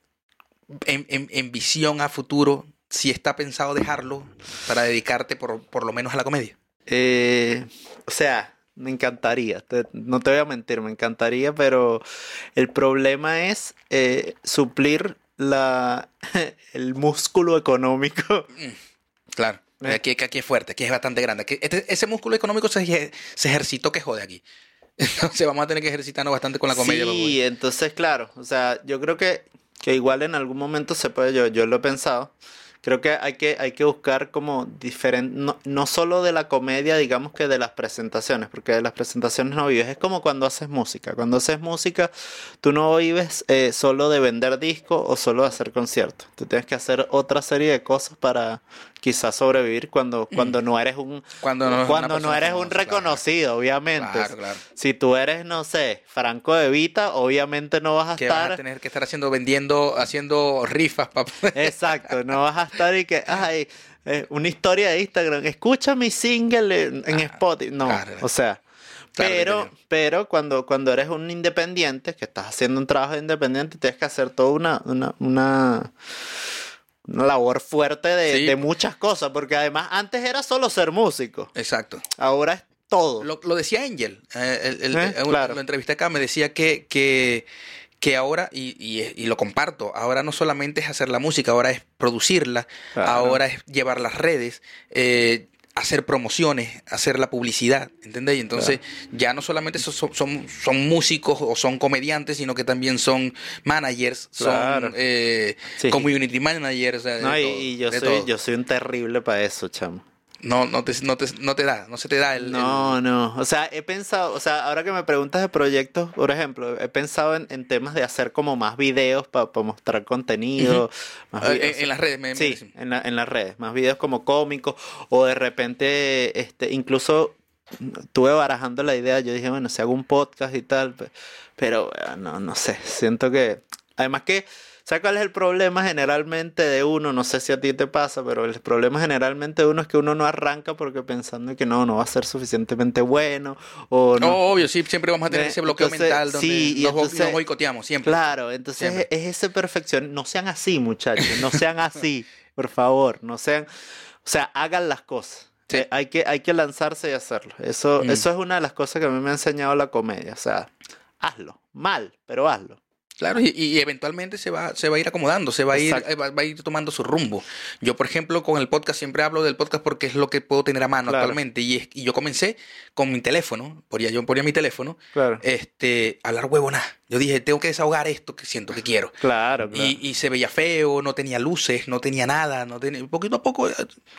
Speaker 1: en, en- en visión a futuro, si está pensado dejarlo para dedicarte por, por lo menos a la comedia.
Speaker 2: Eh, o sea, me encantaría, te- no te voy a mentir, me encantaría, pero el problema es eh, suplir la, el músculo económico.
Speaker 1: Claro.
Speaker 2: Eh.
Speaker 1: Aquí, aquí es fuerte, aquí es bastante grande. Aquí- este- ese músculo económico se, se ejercitó que jode aquí. Entonces vamos a tener que ejercitarnos bastante con la comedia.
Speaker 2: Sí, entonces claro, o sea, yo creo que, que igual en algún momento se puede, yo, yo lo he pensado, creo que hay que, hay que buscar como diferente, no, no solo de la comedia, digamos que de las presentaciones, porque de las presentaciones no vives, es como cuando haces música, cuando haces música tú no vives eh, solo de vender discos o solo de hacer conciertos, tú tienes que hacer otra serie de cosas para quizás sobrevivir cuando, cuando no eres un...
Speaker 1: Cuando no,
Speaker 2: Cuando no eres un
Speaker 1: claro.
Speaker 2: reconocido, obviamente.
Speaker 1: Claro, claro.
Speaker 2: Si tú eres, no sé, Franco de Vita, obviamente no vas a
Speaker 1: Que vas
Speaker 2: estar.
Speaker 1: a tener que estar haciendo, vendiendo, haciendo rifas para
Speaker 2: Exacto, no vas a estar y que, ay, eh, una historia de Instagram, escucha mi single en, en
Speaker 1: Ah,
Speaker 2: Spotify. No,
Speaker 1: claro.
Speaker 2: o sea. Pero, pero cuando, cuando eres un independiente, que estás haciendo un trabajo de independiente, tienes que hacer toda una, una, una, una labor fuerte de,
Speaker 1: Sí.
Speaker 2: de muchas cosas, porque además antes era solo ser músico,
Speaker 1: Exacto.
Speaker 2: ahora es todo.
Speaker 1: Lo, lo decía Angel, eh, el- el-
Speaker 2: Eh,
Speaker 1: eh,
Speaker 2: claro.
Speaker 1: lo entrevisté acá, me decía que, que, que ahora, y, y- y lo comparto, ahora no solamente es hacer la música, ahora es producirla,
Speaker 2: Claro.
Speaker 1: ahora es llevar las redes, eh, hacer promociones, hacer la publicidad, ¿entendés? Y entonces ya no solamente son, son, músicos o son comediantes, sino que también son managers,
Speaker 2: Claro.
Speaker 1: son eh,
Speaker 2: Sí.
Speaker 1: community managers. o sea, de
Speaker 2: No, y,
Speaker 1: todo,
Speaker 2: y yo soy,
Speaker 1: todo.
Speaker 2: yo soy un terrible para eso, chamo.
Speaker 1: No, no, te, no, te, no te da, no se te da el...
Speaker 2: No, no. O sea, he pensado, o sea, ahora que me preguntas de proyectos, por ejemplo, he pensado en, en temas de hacer como más videos para mostrar contenido. más
Speaker 1: el-
Speaker 2: vi- o
Speaker 1: en,
Speaker 2: sea,
Speaker 1: en las redes, me, me
Speaker 2: Sí,
Speaker 1: dicen.
Speaker 2: en, la- en las redes, más videos como cómicos o de repente, este, incluso estuve barajando la idea, yo dije, bueno, si hago un podcast y tal, pe- pero eh, no, no sé, siento que, además que, ¿sabes cuál es el problema generalmente de uno? No sé si a ti te pasa, pero el problema generalmente de uno es que uno no arranca porque pensando que no, no va a ser suficientemente bueno o no.
Speaker 1: Obvio, sí, siempre vamos a tener
Speaker 2: Eh,
Speaker 1: ese bloqueo
Speaker 2: entonces,
Speaker 1: mental donde
Speaker 2: sí, y
Speaker 1: nos,
Speaker 2: entonces-
Speaker 1: nos boicoteamos siempre.
Speaker 2: Claro, entonces
Speaker 1: Siempre.
Speaker 2: es ese perfección. No sean así, muchachos. No sean así, por favor. No sean. O sea, hagan las cosas.
Speaker 1: Sí.
Speaker 2: Eh, hay, que, hay que lanzarse y hacerlo. Eso,
Speaker 1: Mm.
Speaker 2: eso es una de las cosas que a mí me ha enseñado la comedia. O sea, hazlo. Mal, pero hazlo.
Speaker 1: Claro, y, y eventualmente se va, se va a ir acomodando, se va a ir, eh, va, va a ir tomando su rumbo. Yo, por ejemplo, con el podcast siempre hablo del podcast porque es lo que puedo tener a mano
Speaker 2: Claro.
Speaker 1: actualmente. Y, es- y yo comencé con mi teléfono, ponía, yo ponía mi teléfono,
Speaker 2: Claro.
Speaker 1: este, a hablar huevona. Yo dije, tengo que desahogar esto que siento que quiero.
Speaker 2: Claro, claro.
Speaker 1: Y, y se veía feo, no tenía luces, no tenía nada, no tenía, poquito a poco, eh,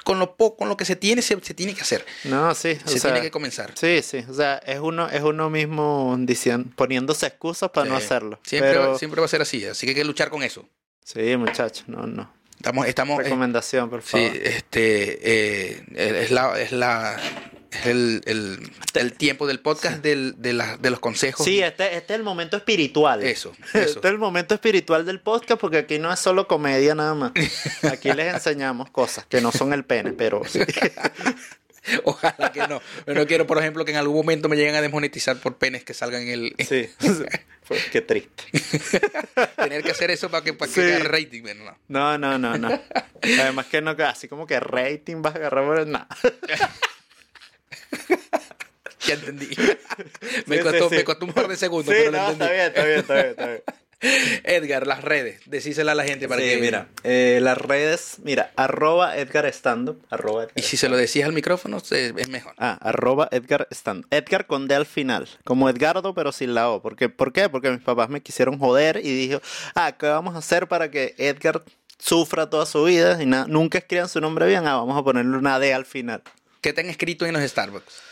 Speaker 1: con lo poco, con lo que se tiene, se, se tiene que hacer.
Speaker 2: no, sí. o
Speaker 1: Se
Speaker 2: sea,
Speaker 1: tiene que comenzar.
Speaker 2: Sí, sí. O sea, es uno, es uno mismo diciendo, poniéndose excusas para no hacerlo.
Speaker 1: Siempre,
Speaker 2: Pero,
Speaker 1: siempre va a ser así, así que hay que luchar con eso.
Speaker 2: sí, muchachos. No, no.
Speaker 1: Estamos, estamos, eh,
Speaker 2: Recomendación, por
Speaker 1: Sí,
Speaker 2: favor.
Speaker 1: este, eh, es la, es la, es el, el, el tiempo del podcast del- de, la- de los consejos.
Speaker 2: Sí, este, este es el momento espiritual.
Speaker 1: Eso,
Speaker 2: Este es el momento espiritual del podcast porque aquí no es solo comedia nada más. Aquí les enseñamos cosas que no son el pene, pero sí.
Speaker 1: Ojalá que no. Pero no quiero, por ejemplo, que en algún momento me lleguen a desmonetizar por penes que salgan en el.
Speaker 2: Sí. Qué triste.
Speaker 1: Tener que hacer eso para que, para que
Speaker 2: Sí.
Speaker 1: agarre rating. No.
Speaker 2: No, no, no, no. Además que no, así como que rating vas a agarrar por nada.
Speaker 1: Ya entendí. me,
Speaker 2: Sí,
Speaker 1: costó,
Speaker 2: sí,
Speaker 1: me costó un par de segundos,
Speaker 2: Sí,
Speaker 1: pero lo
Speaker 2: no,
Speaker 1: entendí.
Speaker 2: está bien, está bien, está bien, está bien.
Speaker 1: Edgar, las redes. Decísela a la gente para
Speaker 2: Sí,
Speaker 1: que.
Speaker 2: mira, eh, las redes, mira, arroba Edgar Stand arroba Edgar
Speaker 1: Y si se lo decías al micrófono, es mejor.
Speaker 2: Ah, arroba Edgar Stand. Edgar con D al final. Como Edgardo, pero sin la O. Porque, ¿Por qué? Porque mis papás me quisieron joder y dijo, ah, ¿qué vamos a hacer para que Edgar sufra toda su vida? Y na- nunca escriban su nombre bien. Ah, vamos a ponerle una D al final.
Speaker 1: ¿Qué te han escrito en los Starbucks?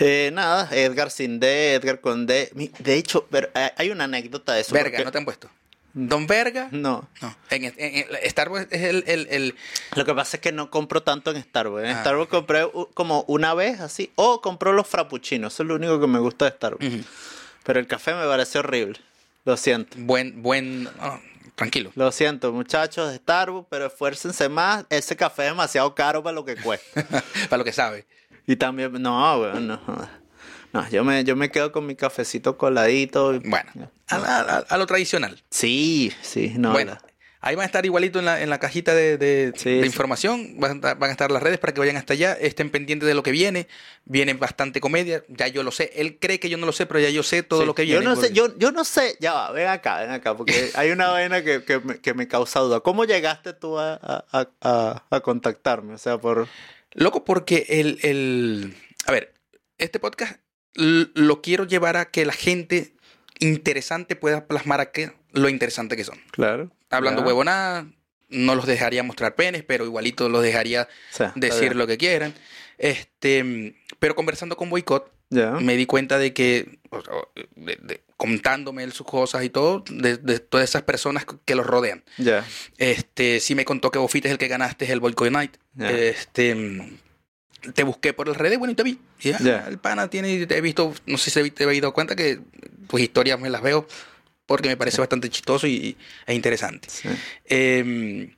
Speaker 2: Eh, nada, Edgar sin D, Edgar con D. De hecho, pero hay- hay una anécdota de eso.
Speaker 1: Verga,
Speaker 2: porque-
Speaker 1: ¿no te han puesto? ¿Don Verga?
Speaker 2: No.
Speaker 1: No. En, en- en- Starbucks es el, el, el-
Speaker 2: Lo que pasa es que no compro tanto en Starbucks. En
Speaker 1: Ah.
Speaker 2: Starbucks compré como una vez así. O compro los frappuccinos. Eso es lo único que me gusta de Starbucks. Pero el café me parece horrible. Lo siento.
Speaker 1: buen, buen. oh, tranquilo.
Speaker 2: Lo siento, muchachos de Starbucks, pero esfuércense más. Ese café es demasiado caro para lo que cuesta.
Speaker 1: para lo que sabe.
Speaker 2: Y también, no, weón, no. No, yo me, yo me quedo con mi cafecito coladito.
Speaker 1: Bueno, a, a- a- lo tradicional.
Speaker 2: Sí, sí, no.
Speaker 1: bueno,
Speaker 2: la-
Speaker 1: ahí van a estar igualito en la, en la cajita de, de-
Speaker 2: Sí,
Speaker 1: de
Speaker 2: sí.
Speaker 1: información. Van a, estar, van a estar las redes para que vayan hasta allá. Estén pendientes de lo que viene. Viene bastante comedia. Ya yo lo sé. Él cree que yo no lo sé, pero ya yo sé todo
Speaker 2: sí.
Speaker 1: lo que viene.
Speaker 2: Yo no sé, yo, yo no sé, ya va, ven acá, ven acá, porque hay una vaina que, que, me, que me causa duda. ¿Cómo llegaste tú a, a, a- a- a contactarme? O sea, por...
Speaker 1: Loco, porque el, el- A ver, este podcast lo quiero llevar a que la gente interesante pueda plasmar aquí lo interesante que son.
Speaker 2: Claro.
Speaker 1: Hablando huevonada, no los dejaría mostrar penes, pero igualito los dejaría
Speaker 2: O sea, está
Speaker 1: decir lo que quieran. Este, pero conversando con Boicot,
Speaker 2: Ya.
Speaker 1: me di cuenta de que, o sea, de- de- contándome él sus cosas y todo, de, de todas esas personas que los rodean.
Speaker 2: Ya.
Speaker 1: Este, sí me contó que vos fuiste el que ganaste el Boycott Night.
Speaker 2: Ya.
Speaker 1: Este, te busqué por el redes, bueno, y te vi. Y ya,
Speaker 2: Ya.
Speaker 1: El pana tiene, te he visto, no sé si te habéis dado cuenta que tus historias me las veo porque me parece bastante chistoso y, e interesante.
Speaker 2: Sí.
Speaker 1: Eh,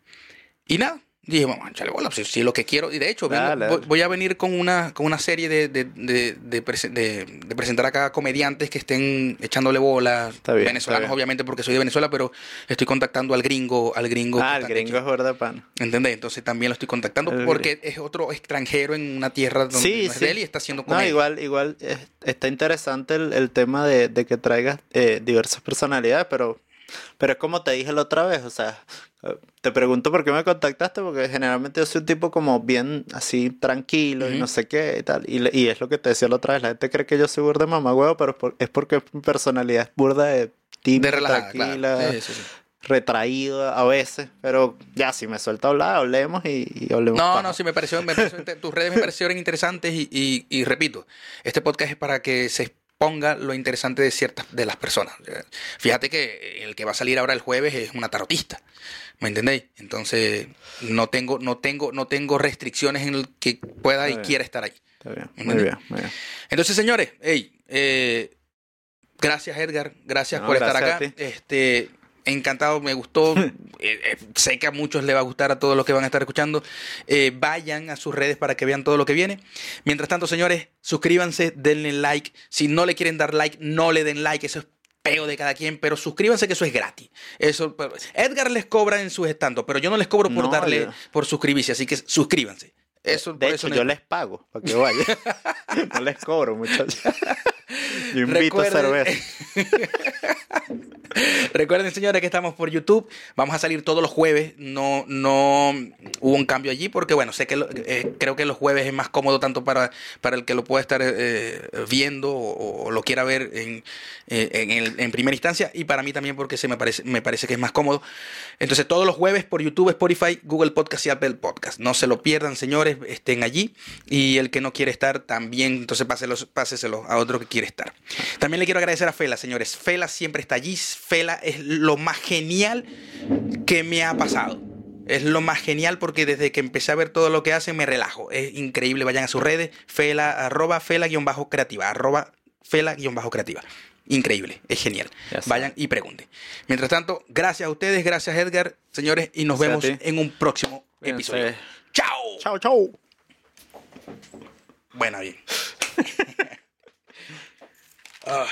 Speaker 1: y nada, dije, vamos, échale bola, si, si lo que quiero. Y de hecho, vengo-
Speaker 2: Dale,
Speaker 1: voy, a venir con una, con una serie de, de, de, de prese- de- presentar acá comediantes que estén echándole bola.
Speaker 2: Está bien,
Speaker 1: Venezolanos, obviamente, porque soy de Venezuela, pero estoy contactando al gringo, al gringo.
Speaker 2: Ah, el gringo es verdad, pan.
Speaker 1: ¿Entendés? Entonces también lo estoy contactando
Speaker 2: El
Speaker 1: porque es otro extranjero en una tierra donde
Speaker 2: Sí,
Speaker 1: no es
Speaker 2: sí.
Speaker 1: de él y está haciendo
Speaker 2: No,
Speaker 1: comedia.
Speaker 2: igual, igual eh, está interesante el, el tema de, de que traigas eh, diversas personalidades, pero, pero es como te dije la otra vez, o sea, eh, te pregunto por qué me contactaste, porque generalmente yo soy un tipo como bien así tranquilo y
Speaker 1: Ujú.
Speaker 2: no sé qué y tal, y, y es lo que te decía la otra vez, la gente cree que yo soy burda de mamagüevo, pero es, por- es porque mi personalidad es burda de tímida,
Speaker 1: de relajada,
Speaker 2: tranquila,
Speaker 1: claro. Sí, sí, sí.
Speaker 2: retraído a veces, pero ya, si me suelta a hablar, hablemos y, y hablemos.
Speaker 1: No,
Speaker 2: paja.
Speaker 1: no, sí, me pareció, me pareció tus redes me parecieron interesantes y, y- y repito, este podcast es para que se exponga lo interesante de ciertas de las personas. Eh, Fíjate que el que va a salir ahora el jueves es una tarotista, ¿me entendéis? Entonces no tengo, no tengo, no tengo restricciones en el que pueda y quiera estar ahí.
Speaker 2: Está bien, muy bien, muy bien.
Speaker 1: Entonces, señores, hey, eh, gracias Edgar, gracias
Speaker 2: No,
Speaker 1: por estar
Speaker 2: gracias
Speaker 1: acá. Este, encantado, me gustó. Eh, eh, sé que a muchos les va a gustar a todos los que van a estar escuchando. Eh, vayan a sus redes para que vean todo lo que viene. Mientras tanto, señores, suscríbanse, denle like. Si no le quieren dar like, no le den like. Eso es peo de cada quien, pero suscríbanse que eso es gratis. Eso, Edgar les cobra en sus estandos, pero yo no les cobro por
Speaker 2: No,
Speaker 1: darle, por suscribirse, así que suscríbanse. Eso,
Speaker 2: de hecho,
Speaker 1: no-
Speaker 2: yo les pago para que vayan. no les cobro, muchachos. Yo invito
Speaker 1: Recuerden-
Speaker 2: cerveza.
Speaker 1: Recuerden, señores, que estamos por YouTube. Vamos a salir todos los jueves. No, no hubo un cambio allí porque, bueno, sé que lo- eh, creo que los jueves es más cómodo tanto para, para el que lo pueda estar eh, viendo o, o lo quiera ver en, eh, en, el- en primera instancia y para mí también porque se me parece, me parece que es más cómodo. Entonces, todos los jueves por YouTube, Spotify, Google Podcast y Apple Podcast. No se lo pierdan, señores, estén allí. Y el que no quiere estar también, entonces páselos, páseselo a otro que quiere estar. También le quiero agradecer a Fela, señores. Fela siempre está allí. Fela es lo más genial que me ha pasado. Es lo más genial porque desde que empecé a ver todo lo que hace me relajo. Es increíble. Vayan a sus redes, fela, arroba fela-creativa, arroba fela-creativa. Increíble, es genial. Vayan y pregunten. Mientras tanto, gracias a ustedes, gracias Edgar, señores, y nos
Speaker 2: Gracias
Speaker 1: vemos en un próximo episodio.
Speaker 2: Chao, chao.
Speaker 1: Buena, bien. Ah.